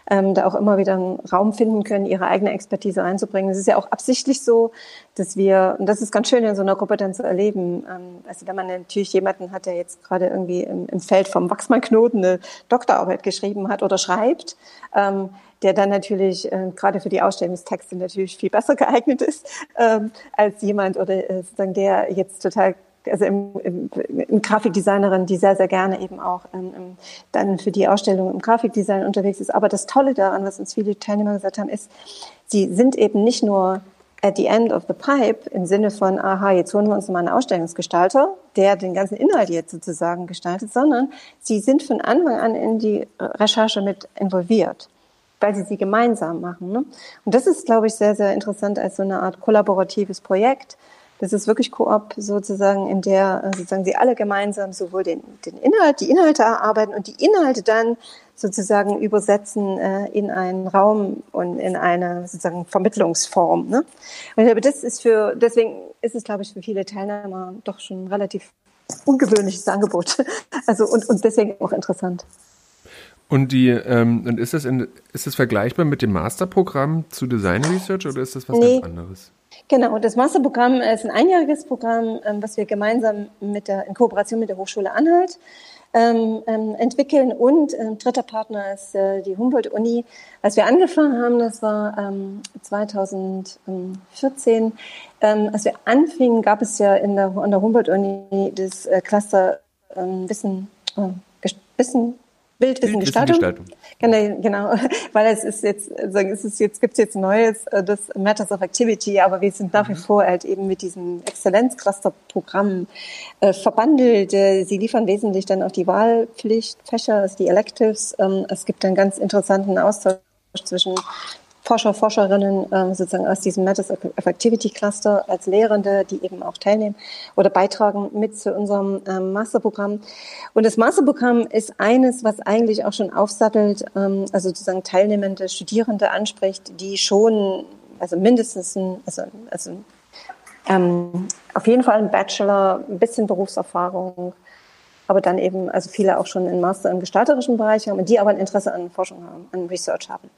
ähm, da auch immer wieder einen Raum finden können, ihre eigene Expertise einzubringen. Es ist ja auch absichtlich so, dass wir, und das ist ganz schön in so einer Gruppe dann zu erleben, ähm, also wenn man natürlich jemanden hat, der jetzt gerade irgendwie im, im Feld vom Wachsmannknoten eine Doktorarbeit geschrieben hat oder schreibt, ähm, der dann natürlich äh, gerade für die Ausstellungstexte natürlich viel besser geeignet ist ähm, als jemand oder äh, sozusagen der jetzt total also im, im, im Grafikdesignerin, die sehr, sehr gerne eben auch ähm, dann für die Ausstellung im Grafikdesign unterwegs ist. Aber das Tolle daran, was uns viele Teilnehmer gesagt haben, ist, sie sind eben nicht nur at the end of the pipe im Sinne von, aha, jetzt holen wir uns mal einen Ausstellungsgestalter, der den ganzen Inhalt jetzt sozusagen gestaltet, sondern sie sind von Anfang an in die Recherche mit involviert weil sie sie gemeinsam machen. Ne? Und das ist, glaube ich, sehr, sehr interessant als so eine Art kollaboratives Projekt, das ist wirklich Koop sozusagen, in der äh, sozusagen sie alle gemeinsam sowohl den, den Inhalt, die Inhalte erarbeiten und die Inhalte dann sozusagen übersetzen äh, in einen Raum und in eine sozusagen Vermittlungsform. Ne? Und ich glaube, das ist für, deswegen ist es, glaube ich, für viele Teilnehmer doch schon ein relativ ungewöhnliches Angebot. Also und, und deswegen auch interessant. Und die, ähm, und ist das in, ist das vergleichbar mit dem Masterprogramm zu Design Research oder ist das was nee. ganz anderes? Genau, das Masterprogramm ist ein einjähriges Programm, ähm, was wir gemeinsam mit der, in Kooperation mit der Hochschule Anhalt ähm, ähm, entwickeln und äh, dritter Partner ist äh, die Humboldt-Uni. Als wir angefangen haben, das war ähm, 2014, ähm, als wir anfingen, gab es ja in der, an der Humboldt-Uni das äh, Cluster ähm, Wissen, äh, Wissen, Bildwissengestaltung. Genau, genau, weil es ist jetzt, also es ist jetzt, gibt's jetzt Neues, äh, das Matters of Activity, aber wir sind nach wie mhm. vor halt eben mit diesem Exzellenzcluster-Programm äh, verbandelt. Äh, sie liefern wesentlich dann auch die Wahlpflichtfächer, also die Electives. Ähm, es gibt einen ganz interessanten Austausch zwischen Forscher, Forscherinnen ähm, sozusagen aus diesem Matters of Activity Cluster als Lehrende, die eben auch teilnehmen oder beitragen mit zu unserem ähm, Masterprogramm. Und das Masterprogramm ist eines, was eigentlich auch schon aufsattelt, ähm, also sozusagen teilnehmende Studierende anspricht, die schon, also mindestens ein, also, also ähm, auf jeden Fall ein Bachelor, ein bisschen Berufserfahrung, aber dann eben, also viele auch schon einen Master im gestalterischen Bereich haben die aber ein Interesse an Forschung haben, an Research haben.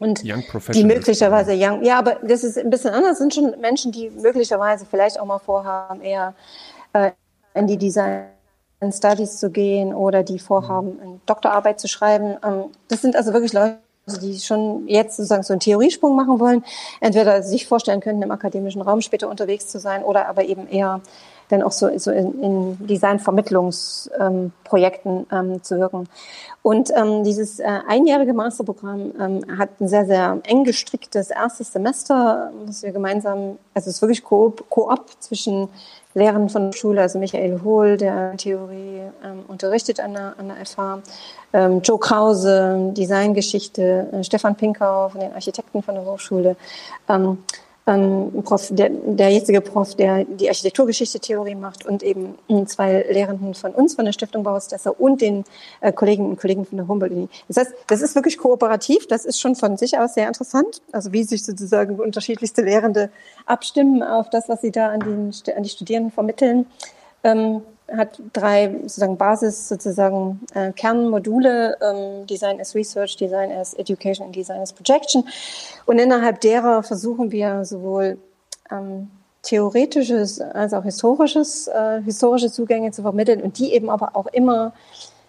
Und die möglicherweise young, ja, aber das ist ein bisschen anders, sind schon Menschen, die möglicherweise vielleicht auch mal vorhaben, eher äh, in die Design Studies zu gehen oder die vorhaben, eine Doktorarbeit zu schreiben. Ähm, das sind also wirklich Leute, die schon jetzt sozusagen so einen Theoriesprung machen wollen, entweder sich vorstellen könnten, im akademischen Raum später unterwegs zu sein oder aber eben eher dann auch so, so in, in Designvermittlungsprojekten ähm, ähm, zu wirken. Und ähm, dieses äh, einjährige Masterprogramm ähm, hat ein sehr, sehr eng gestricktes erstes Semester, was wir gemeinsam, also es ist wirklich Koop, Koop zwischen Lehrern von der Schule, also Michael Hohl, der Theorie ähm, unterrichtet an der, an der FH, ähm, Joe Krause, Designgeschichte, äh, Stefan Pinkau von den Architekten von der Hochschule, ähm, ähm, Prof, der, der jetzige Prof, der die Architekturgeschichte-Theorie macht und eben zwei Lehrenden von uns, von der Stiftung Bauhaus Dessau und den äh, Kolleginnen und Kollegen von der Humboldt-Uni. Das heißt, das ist wirklich kooperativ, das ist schon von sich aus sehr interessant, also wie sich sozusagen unterschiedlichste Lehrende abstimmen auf das, was sie da an, den, an die Studierenden vermitteln. Ähm, hat drei sozusagen Basis sozusagen äh, Kernmodule ähm, Design as Research, Design as Education und Design as Projection. Und innerhalb derer versuchen wir sowohl ähm, theoretisches als auch historisches äh, historische Zugänge zu vermitteln und die eben aber auch immer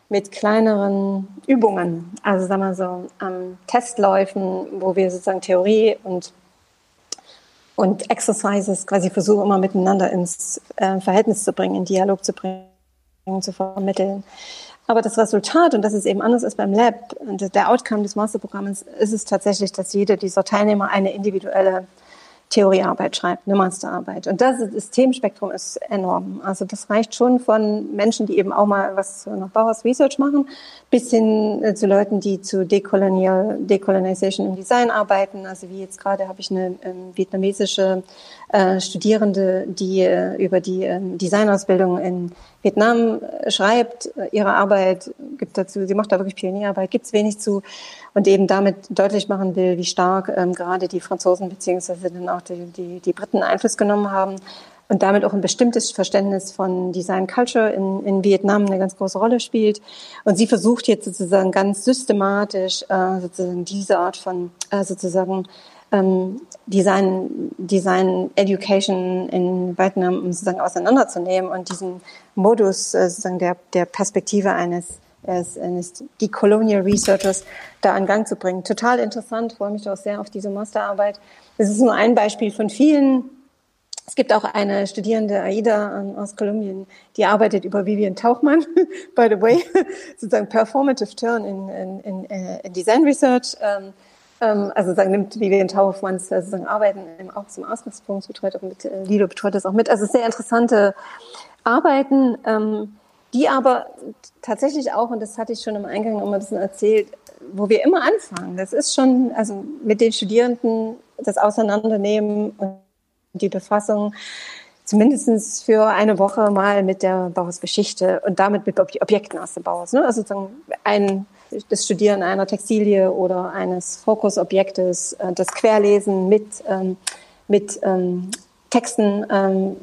mit kleineren Übungen, also sagen wir so ähm, Testläufen, wo wir sozusagen Theorie und und Exercises quasi versuche immer miteinander ins äh, Verhältnis zu bringen, in Dialog zu bringen, zu vermitteln. Aber das Resultat, und das ist eben anders als beim Lab, und der Outcome des Masterprogramms ist es tatsächlich, dass jeder dieser Teilnehmer eine individuelle Theoriearbeit schreibt, eine Masterarbeit. Und das, Themenspektrum ist enorm. Also das reicht schon von Menschen, die eben auch mal was nach Bauhaus Research machen, bis hin äh, zu Leuten, die zu Decolonial, Decolonization im Design arbeiten. Also wie jetzt gerade habe ich eine ähm, vietnamesische äh, Studierende, die äh, über die ähm, Designausbildung in Vietnam äh, schreibt, äh, ihre Arbeit gibt dazu, sie macht da wirklich Pionierarbeit, gibt es wenig zu und eben damit deutlich machen will, wie stark ähm, gerade die Franzosen beziehungsweise dann auch die, die, die Briten Einfluss genommen haben und damit auch ein bestimmtes Verständnis von Design Culture in, in Vietnam eine ganz große Rolle spielt. Und sie versucht jetzt sozusagen ganz systematisch äh, sozusagen diese Art von äh, sozusagen ähm, Design, Design Education in Vietnam sozusagen auseinanderzunehmen und diesen Modus äh, sozusagen der, der Perspektive eines eines Decolonial Researchers da an Gang zu bringen. Total interessant, freue mich auch sehr auf diese Masterarbeit. Das ist nur ein Beispiel von vielen. Es gibt auch eine Studierende, Aida ähm, aus Kolumbien, die arbeitet über Vivian Tauchmann, by the way, sozusagen Performative Turn in, in, in, äh, in Design Research. Ähm, ähm, also sagen, nimmt Vivian Tauchmanns sozusagen Arbeiten auch zum Ausgangspunkt, betreut auch mit, äh, Lido betreut das auch mit. Also sehr interessante Arbeiten die aber tatsächlich auch, und das hatte ich schon im Eingang noch mal ein bisschen erzählt, wo wir immer anfangen. Das ist schon, also mit den Studierenden das Auseinandernehmen und die Befassung zumindest für eine Woche mal mit der Bauhausgeschichte und damit mit Objekten aus dem Bauhaus. Ne? Also sozusagen ein, das Studieren einer Textilie oder eines Fokusobjektes, äh, das Querlesen mit, ähm, mit ähm, Texten ähm,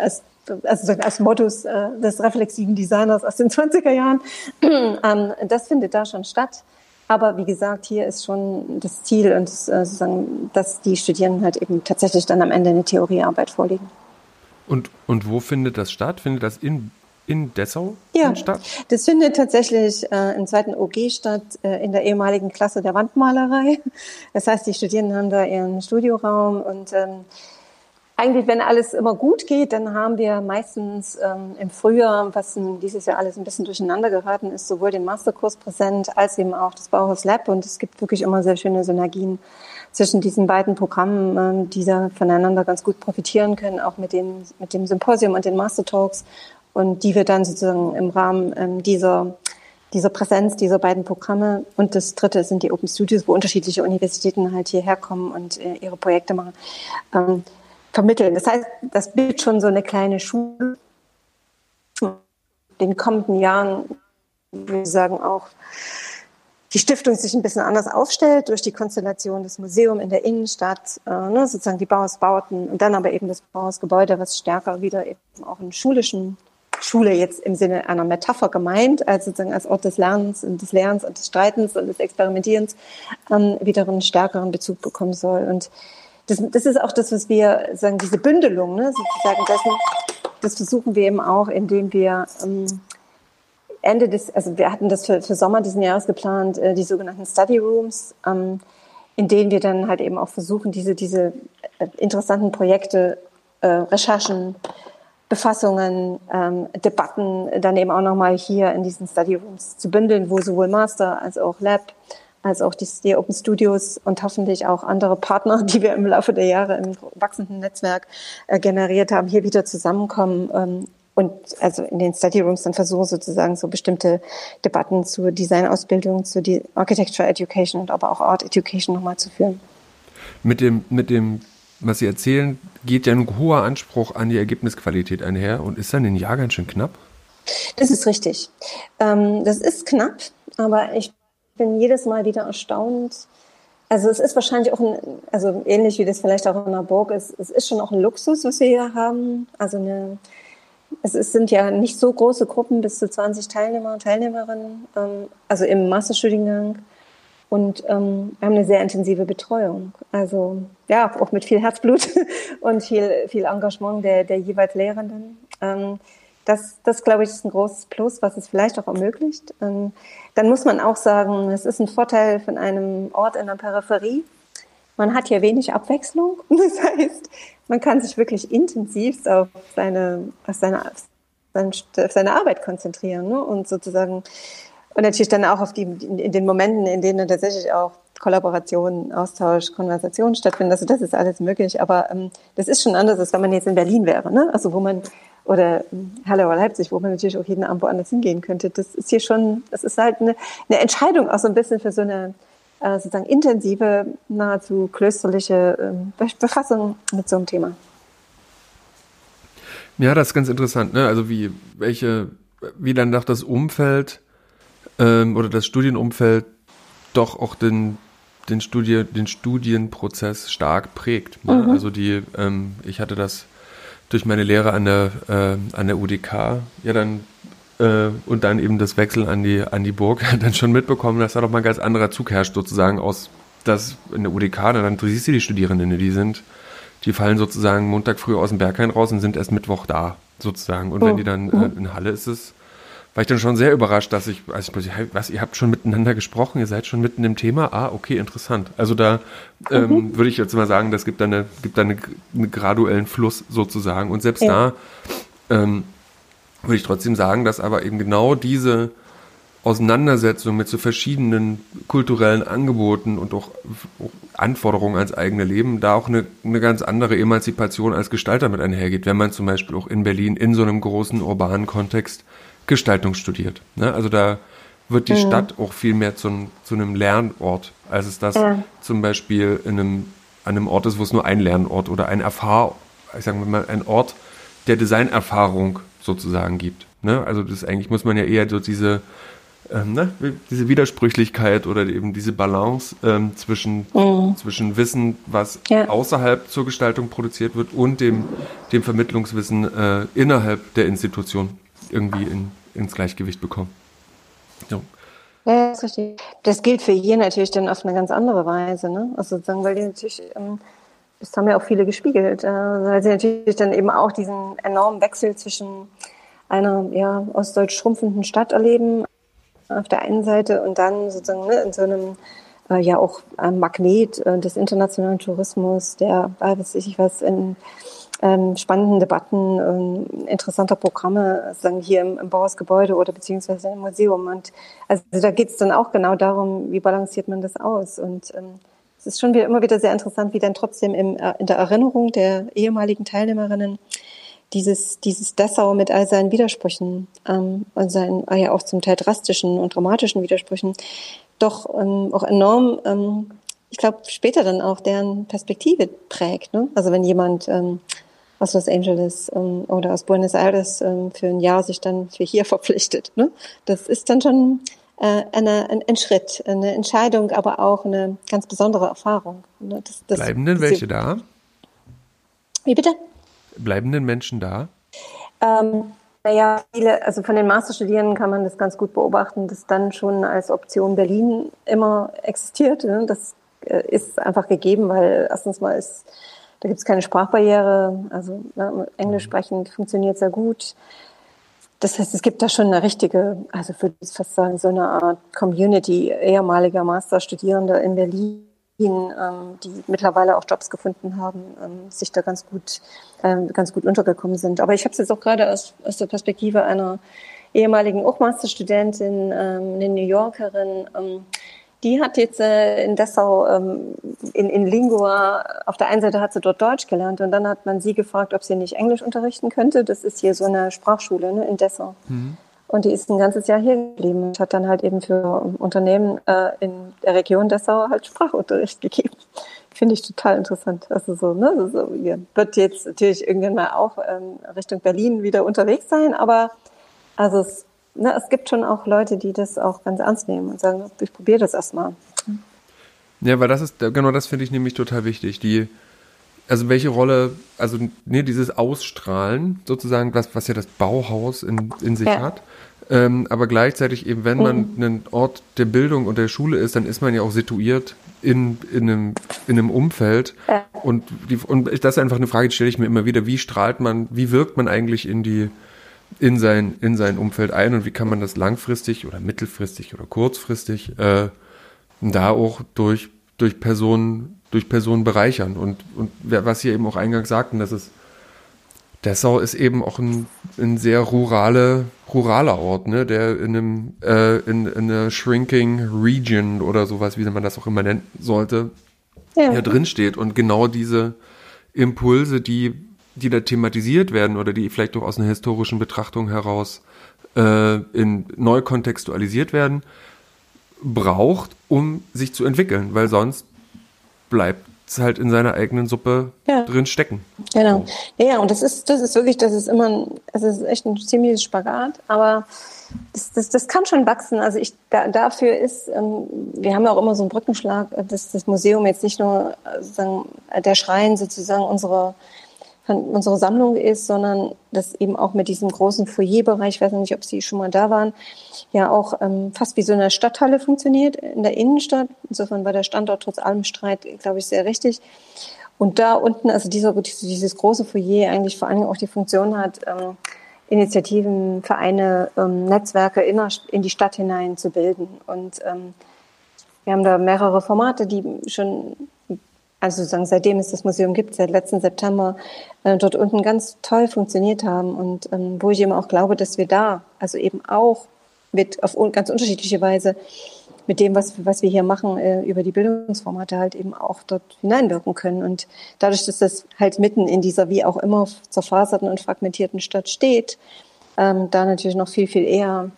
als also als Mottos äh, des reflexiven Designers aus den 20er Jahren. ähm, das findet da schon statt. Aber wie gesagt, hier ist schon das Ziel und äh, sozusagen, dass die Studierenden halt eben tatsächlich dann am Ende eine Theoriearbeit vorlegen. Und, und wo findet das statt? Findet das in, in Dessau ja, statt? Das findet tatsächlich äh, im zweiten OG statt, äh, in der ehemaligen Klasse der Wandmalerei. Das heißt, die Studierenden haben da ihren Studioraum und ähm, eigentlich, wenn alles immer gut geht, dann haben wir meistens ähm, im Frühjahr, was dieses Jahr alles ein bisschen durcheinander geraten ist, sowohl den Masterkurs präsent als eben auch das Bauhaus Lab. Und es gibt wirklich immer sehr schöne Synergien zwischen diesen beiden Programmen, ähm, die da voneinander ganz gut profitieren können, auch mit, den, mit dem Symposium und den Master Talks. Und die wir dann sozusagen im Rahmen ähm, dieser dieser Präsenz dieser beiden Programme. Und das dritte sind die Open Studios, wo unterschiedliche Universitäten halt hierher kommen und äh, ihre Projekte machen. Ähm, vermitteln. Das heißt, das bildet schon so eine kleine Schule. In den kommenden Jahren, würde ich sagen, auch die Stiftung sich ein bisschen anders aufstellt durch die Konstellation des Museums in der Innenstadt, äh, ne, sozusagen die Bauhausbauten und dann aber eben das Bauhausgebäude, was stärker wieder eben auch in schulischen Schule jetzt im Sinne einer Metapher gemeint, als sozusagen als Ort des Lernens und des Lernens und des Streitens und des Experimentierens ähm, wieder einen stärkeren Bezug bekommen soll. Und das, das ist auch das, was wir sagen, diese Bündelung, ne, sozusagen dessen, das versuchen wir eben auch, indem wir ähm, Ende des, also wir hatten das für, für Sommer diesen Jahres geplant, äh, die sogenannten Study Rooms, ähm, in denen wir dann halt eben auch versuchen, diese, diese äh, interessanten Projekte, äh, Recherchen, Befassungen, ähm, Debatten dann eben auch nochmal hier in diesen Study Rooms zu bündeln, wo sowohl Master als auch Lab als auch die, die Open Studios und hoffentlich auch andere Partner, die wir im Laufe der Jahre im wachsenden Netzwerk äh, generiert haben, hier wieder zusammenkommen ähm, und also in den Study Rooms dann versuchen sozusagen so bestimmte Debatten zur Designausbildung, zu die Architecture Education und aber auch Art Education nochmal zu führen. Mit dem, mit dem, was Sie erzählen, geht ja ein hoher Anspruch an die Ergebnisqualität einher und ist dann in Jahr ganz schön knapp? Das ist richtig. Ähm, das ist knapp, aber ich bin jedes Mal wieder erstaunt. Also es ist wahrscheinlich auch ein, also ähnlich wie das vielleicht auch in der Burg ist, es ist schon auch ein Luxus, was wir hier haben. Also eine, es ist, sind ja nicht so große Gruppen, bis zu 20 Teilnehmer und Teilnehmerinnen, ähm, also im Masterstudiengang. Und ähm, wir haben eine sehr intensive Betreuung. Also ja, auch mit viel Herzblut und viel, viel Engagement der, der jeweils Lehrenden. Ähm, das, das glaube ich, ist ein großes Plus, was es vielleicht auch ermöglicht. Ähm, dann muss man auch sagen, es ist ein Vorteil von einem Ort in der Peripherie. Man hat hier wenig Abwechslung. Das heißt, man kann sich wirklich intensiv auf seine, auf seine, auf seine Arbeit konzentrieren ne? und sozusagen und natürlich dann auch auf die in den Momenten, in denen tatsächlich auch Kollaboration, Austausch, Konversation stattfinden. Also das ist alles möglich, aber ähm, das ist schon anders, als wenn man jetzt in Berlin wäre, ne? Also wo man oder Halle oder Leipzig, wo man natürlich auch jeden Abend woanders hingehen könnte. Das ist hier schon, das ist halt eine, eine Entscheidung auch so ein bisschen für so eine äh, sozusagen intensive, nahezu klösterliche äh, Befassung mit so einem Thema. Ja, das ist ganz interessant, ne? Also wie, welche, wie dann doch das Umfeld ähm, oder das Studienumfeld doch auch den, den, Studie, den Studienprozess stark prägt. Ne? Mhm. Also die, ähm, ich hatte das durch meine Lehre an der, äh, an der UDK ja dann äh, und dann eben das Wechsel an die, an die Burg dann schon mitbekommen, dass da doch mal ein ganz anderer Zug herrscht, sozusagen aus das in der UDK, dann siehst du die Studierenden, die sind, die fallen sozusagen Montag früh aus dem Berghain raus und sind erst Mittwoch da, sozusagen. Und oh. wenn die dann äh, mhm. in Halle ist es, war ich dann schon sehr überrascht, dass ich, also ich was, ihr habt schon miteinander gesprochen, ihr seid schon mitten im Thema. Ah, okay, interessant. Also da ähm, mhm. würde ich jetzt mal sagen, das gibt dann eine, gibt dann eine, einen graduellen Fluss sozusagen. Und selbst ja. da ähm, würde ich trotzdem sagen, dass aber eben genau diese Auseinandersetzung mit so verschiedenen kulturellen Angeboten und auch, auch Anforderungen ans eigene Leben da auch eine, eine ganz andere Emanzipation als Gestalter mit einhergeht, wenn man zum Beispiel auch in Berlin in so einem großen urbanen Kontext Gestaltung studiert. Ne? Also da wird die mhm. Stadt auch viel mehr zu, zu einem Lernort, als es das ja. zum Beispiel in einem, an einem Ort ist, wo es nur ein Lernort oder ein Erfahr, ich sage mal, ein Ort der Designerfahrung sozusagen gibt. Ne? Also das eigentlich muss man ja eher so diese ähm, ne, diese Widersprüchlichkeit oder eben diese Balance ähm, zwischen, mhm. zwischen Wissen, was ja. außerhalb zur Gestaltung produziert wird und dem, dem Vermittlungswissen äh, innerhalb der Institution irgendwie in, ins Gleichgewicht bekommen. So. Ja, das richtig. Das gilt für hier natürlich dann auf eine ganz andere Weise. Ne? Also sozusagen, weil die natürlich, ähm, das haben ja auch viele gespiegelt, äh, weil sie natürlich dann eben auch diesen enormen Wechsel zwischen einer ja, ostdeutsch schrumpfenden Stadt erleben auf der einen Seite und dann sozusagen ne, in so einem äh, ja auch äh, Magnet äh, des internationalen Tourismus, der, äh, weiß ich was, in ähm, spannenden Debatten, ähm, interessanter Programme, sagen hier im, im Bauhausgebäude oder beziehungsweise im Museum. Und also da geht es dann auch genau darum, wie balanciert man das aus. Und ähm, es ist schon wieder, immer wieder sehr interessant, wie dann trotzdem im, äh, in der Erinnerung der ehemaligen Teilnehmerinnen dieses, dieses Dessau mit all seinen Widersprüchen ähm, und seinen äh, ja auch zum Teil drastischen und dramatischen Widersprüchen doch ähm, auch enorm ähm, ich glaube, später dann auch deren Perspektive prägt. Ne? Also wenn jemand ähm, aus Los Angeles ähm, oder aus Buenos Aires ähm, für ein Jahr sich dann für hier verpflichtet. Ne? Das ist dann schon äh, eine, ein, ein Schritt, eine Entscheidung, aber auch eine ganz besondere Erfahrung. Ne? Das, das, Bleiben denn welche da? Wie bitte? Bleiben denn Menschen da? Ähm, naja, viele, also von den Masterstudierenden kann man das ganz gut beobachten, dass dann schon als Option Berlin immer existiert. Ne? Das äh, ist einfach gegeben, weil erstens mal ist Da gibt es keine Sprachbarriere, also ne, Englisch sprechend funktioniert sehr gut. Das heißt, es gibt da schon eine richtige, also würde ich fast sagen, so eine Art Community ehemaliger Masterstudierende in Berlin, ähm, die mittlerweile auch Jobs gefunden haben, ähm, sich da ganz gut, ähm, ganz gut untergekommen sind. Aber ich habe es jetzt auch gerade aus, aus der Perspektive einer ehemaligen auch Masterstudentin, ähm, eine New Yorkerin, ähm, die hat jetzt äh, in Dessau ähm, in, in Lingua, auf der einen Seite hat sie dort Deutsch gelernt und dann hat man sie gefragt, ob sie nicht Englisch unterrichten könnte. Das ist hier so eine Sprachschule ne, in Dessau. Mhm. Und die ist ein ganzes Jahr hier geblieben und hat dann halt eben für Unternehmen äh, in der Region Dessau halt Sprachunterricht gegeben. Finde ich total interessant. Also so, ne, so, wird jetzt natürlich irgendwann mal auch ähm, Richtung Berlin wieder unterwegs sein, aber also es na, es gibt schon auch Leute, die das auch ganz ernst nehmen und sagen, ich probiere das erstmal. Ja, weil das ist, genau das finde ich nämlich total wichtig. Die, also welche Rolle, also ne, dieses Ausstrahlen sozusagen, was, was ja das Bauhaus in, in sich ja. hat. Ähm, aber gleichzeitig eben, wenn man mhm. ein Ort der Bildung und der Schule ist, dann ist man ja auch situiert in, in, einem, in einem Umfeld. Ja. Und, die, und das ist einfach eine Frage, die stelle ich mir immer wieder. Wie strahlt man, wie wirkt man eigentlich in die, in sein, in sein Umfeld ein und wie kann man das langfristig oder mittelfristig oder kurzfristig äh, da auch durch, durch Personen, durch Personen bereichern. Und, und was Sie eben auch eingangs sagten, dass es Dessau ist eben auch ein, ein sehr rurale, ruraler Ort, ne, der in einem, äh, in, in einer shrinking region oder sowas, wie man das auch immer nennen sollte, ja. hier drin steht. Und genau diese Impulse, die die da thematisiert werden oder die vielleicht auch aus einer historischen Betrachtung heraus äh, in neu kontextualisiert werden, braucht, um sich zu entwickeln, weil sonst bleibt es halt in seiner eigenen Suppe ja. drin stecken. Genau. Ja, und das ist, das ist wirklich, das ist immer, ein, es ist echt ein ziemliches Spagat, aber das, das, das kann schon wachsen. Also ich da, dafür ist, ähm, wir haben ja auch immer so einen Brückenschlag, dass das Museum jetzt nicht nur äh, sozusagen der Schrein sozusagen unserer unsere Sammlung ist, sondern das eben auch mit diesem großen Foyerbereich, ich weiß nicht, ob Sie schon mal da waren, ja auch ähm, fast wie so eine Stadthalle funktioniert in der Innenstadt. Insofern war der Standort trotz allem Streit, glaube ich, sehr richtig. Und da unten, also dieser, dieses große Foyer eigentlich vor allem auch die Funktion hat, ähm, Initiativen, Vereine, ähm, Netzwerke in, in, die Stadt hinein zu bilden. Und ähm, wir haben da mehrere Formate, die schon also sozusagen seitdem es das Museum gibt, seit letzten September, äh, dort unten ganz toll funktioniert haben und ähm, wo ich eben auch glaube, dass wir da, also eben auch mit auf ganz unterschiedliche Weise mit dem, was, was wir hier machen, äh, über die Bildungsformate halt eben auch dort hineinwirken können. Und dadurch, dass das halt mitten in dieser wie auch immer zerfaserten und fragmentierten Stadt steht, ähm, da natürlich noch viel, viel eher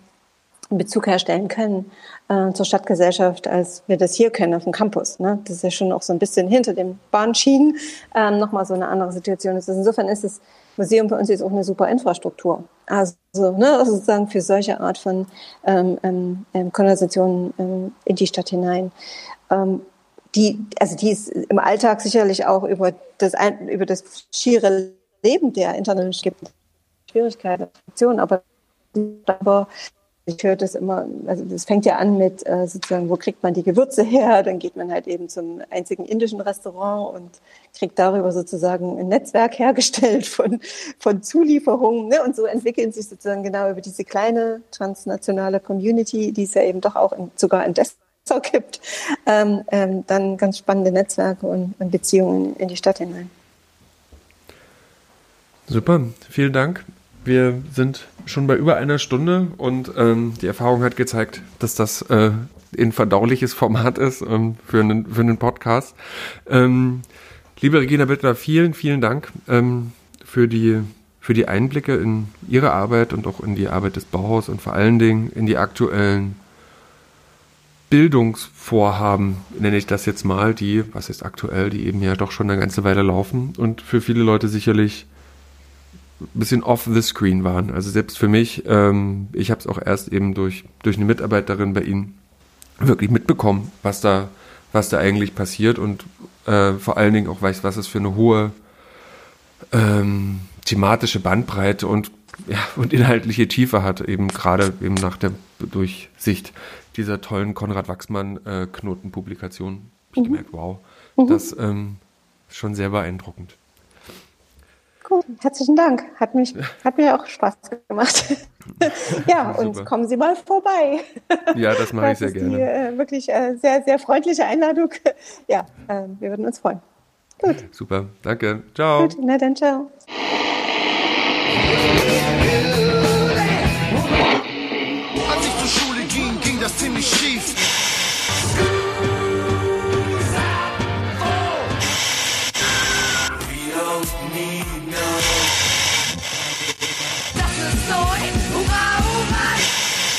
Bezug herstellen können äh, zur Stadtgesellschaft, als wir das hier können auf dem Campus. Ne? Das ist ja schon auch so ein bisschen hinter den Bahnschienen ähm, nochmal so eine andere Situation. Ist. Insofern ist das Museum für uns jetzt auch eine super Infrastruktur. Also, ne, also sozusagen für solche Art von ähm, ähm, ähm Konversationen ähm, in die Stadt hinein. Ähm, die, also die ist im Alltag sicherlich auch über das, über das schiere Leben der Internet gibt Schwierigkeiten, aber aber ich höre das immer, also das fängt ja an mit äh, sozusagen, wo kriegt man die Gewürze her? Dann geht man halt eben zum einzigen indischen Restaurant und kriegt darüber sozusagen ein Netzwerk hergestellt von, von Zulieferungen. Ne? Und so entwickeln sich sozusagen genau über diese kleine transnationale Community, die es ja eben doch auch in, sogar in Dessau gibt, ähm, ähm, dann ganz spannende Netzwerke und, und Beziehungen in die Stadt hinein. Super, vielen Dank. Wir sind schon bei über einer Stunde und ähm, die Erfahrung hat gezeigt, dass das äh, ein verdauliches Format ist ähm, für, einen, für einen Podcast. Ähm, liebe Regina Bittler, vielen, vielen Dank ähm, für, die, für die Einblicke in Ihre Arbeit und auch in die Arbeit des Bauhaus und vor allen Dingen in die aktuellen Bildungsvorhaben, nenne ich das jetzt mal, die, was ist aktuell, die eben ja doch schon eine ganze Weile laufen und für viele Leute sicherlich bisschen off the screen waren. Also selbst für mich, ähm, ich habe es auch erst eben durch, durch eine Mitarbeiterin bei Ihnen wirklich mitbekommen, was da, was da eigentlich passiert und äh, vor allen Dingen auch weiß, was es für eine hohe ähm, thematische Bandbreite und ja, und inhaltliche Tiefe hat, eben gerade eben nach der Durchsicht dieser tollen Konrad Wachsmann äh. Ich mhm. gemerkt, wow, mhm. das ähm, schon sehr beeindruckend. Gut, herzlichen Dank. Hat, mich, hat mir auch Spaß gemacht. ja, und kommen Sie mal vorbei. Ja, das mache ich sehr gerne. Die, äh, wirklich äh, sehr, sehr freundliche Einladung. Ja, äh, wir würden uns freuen. Gut. Super, danke. Ciao. Gut, na dann ciao.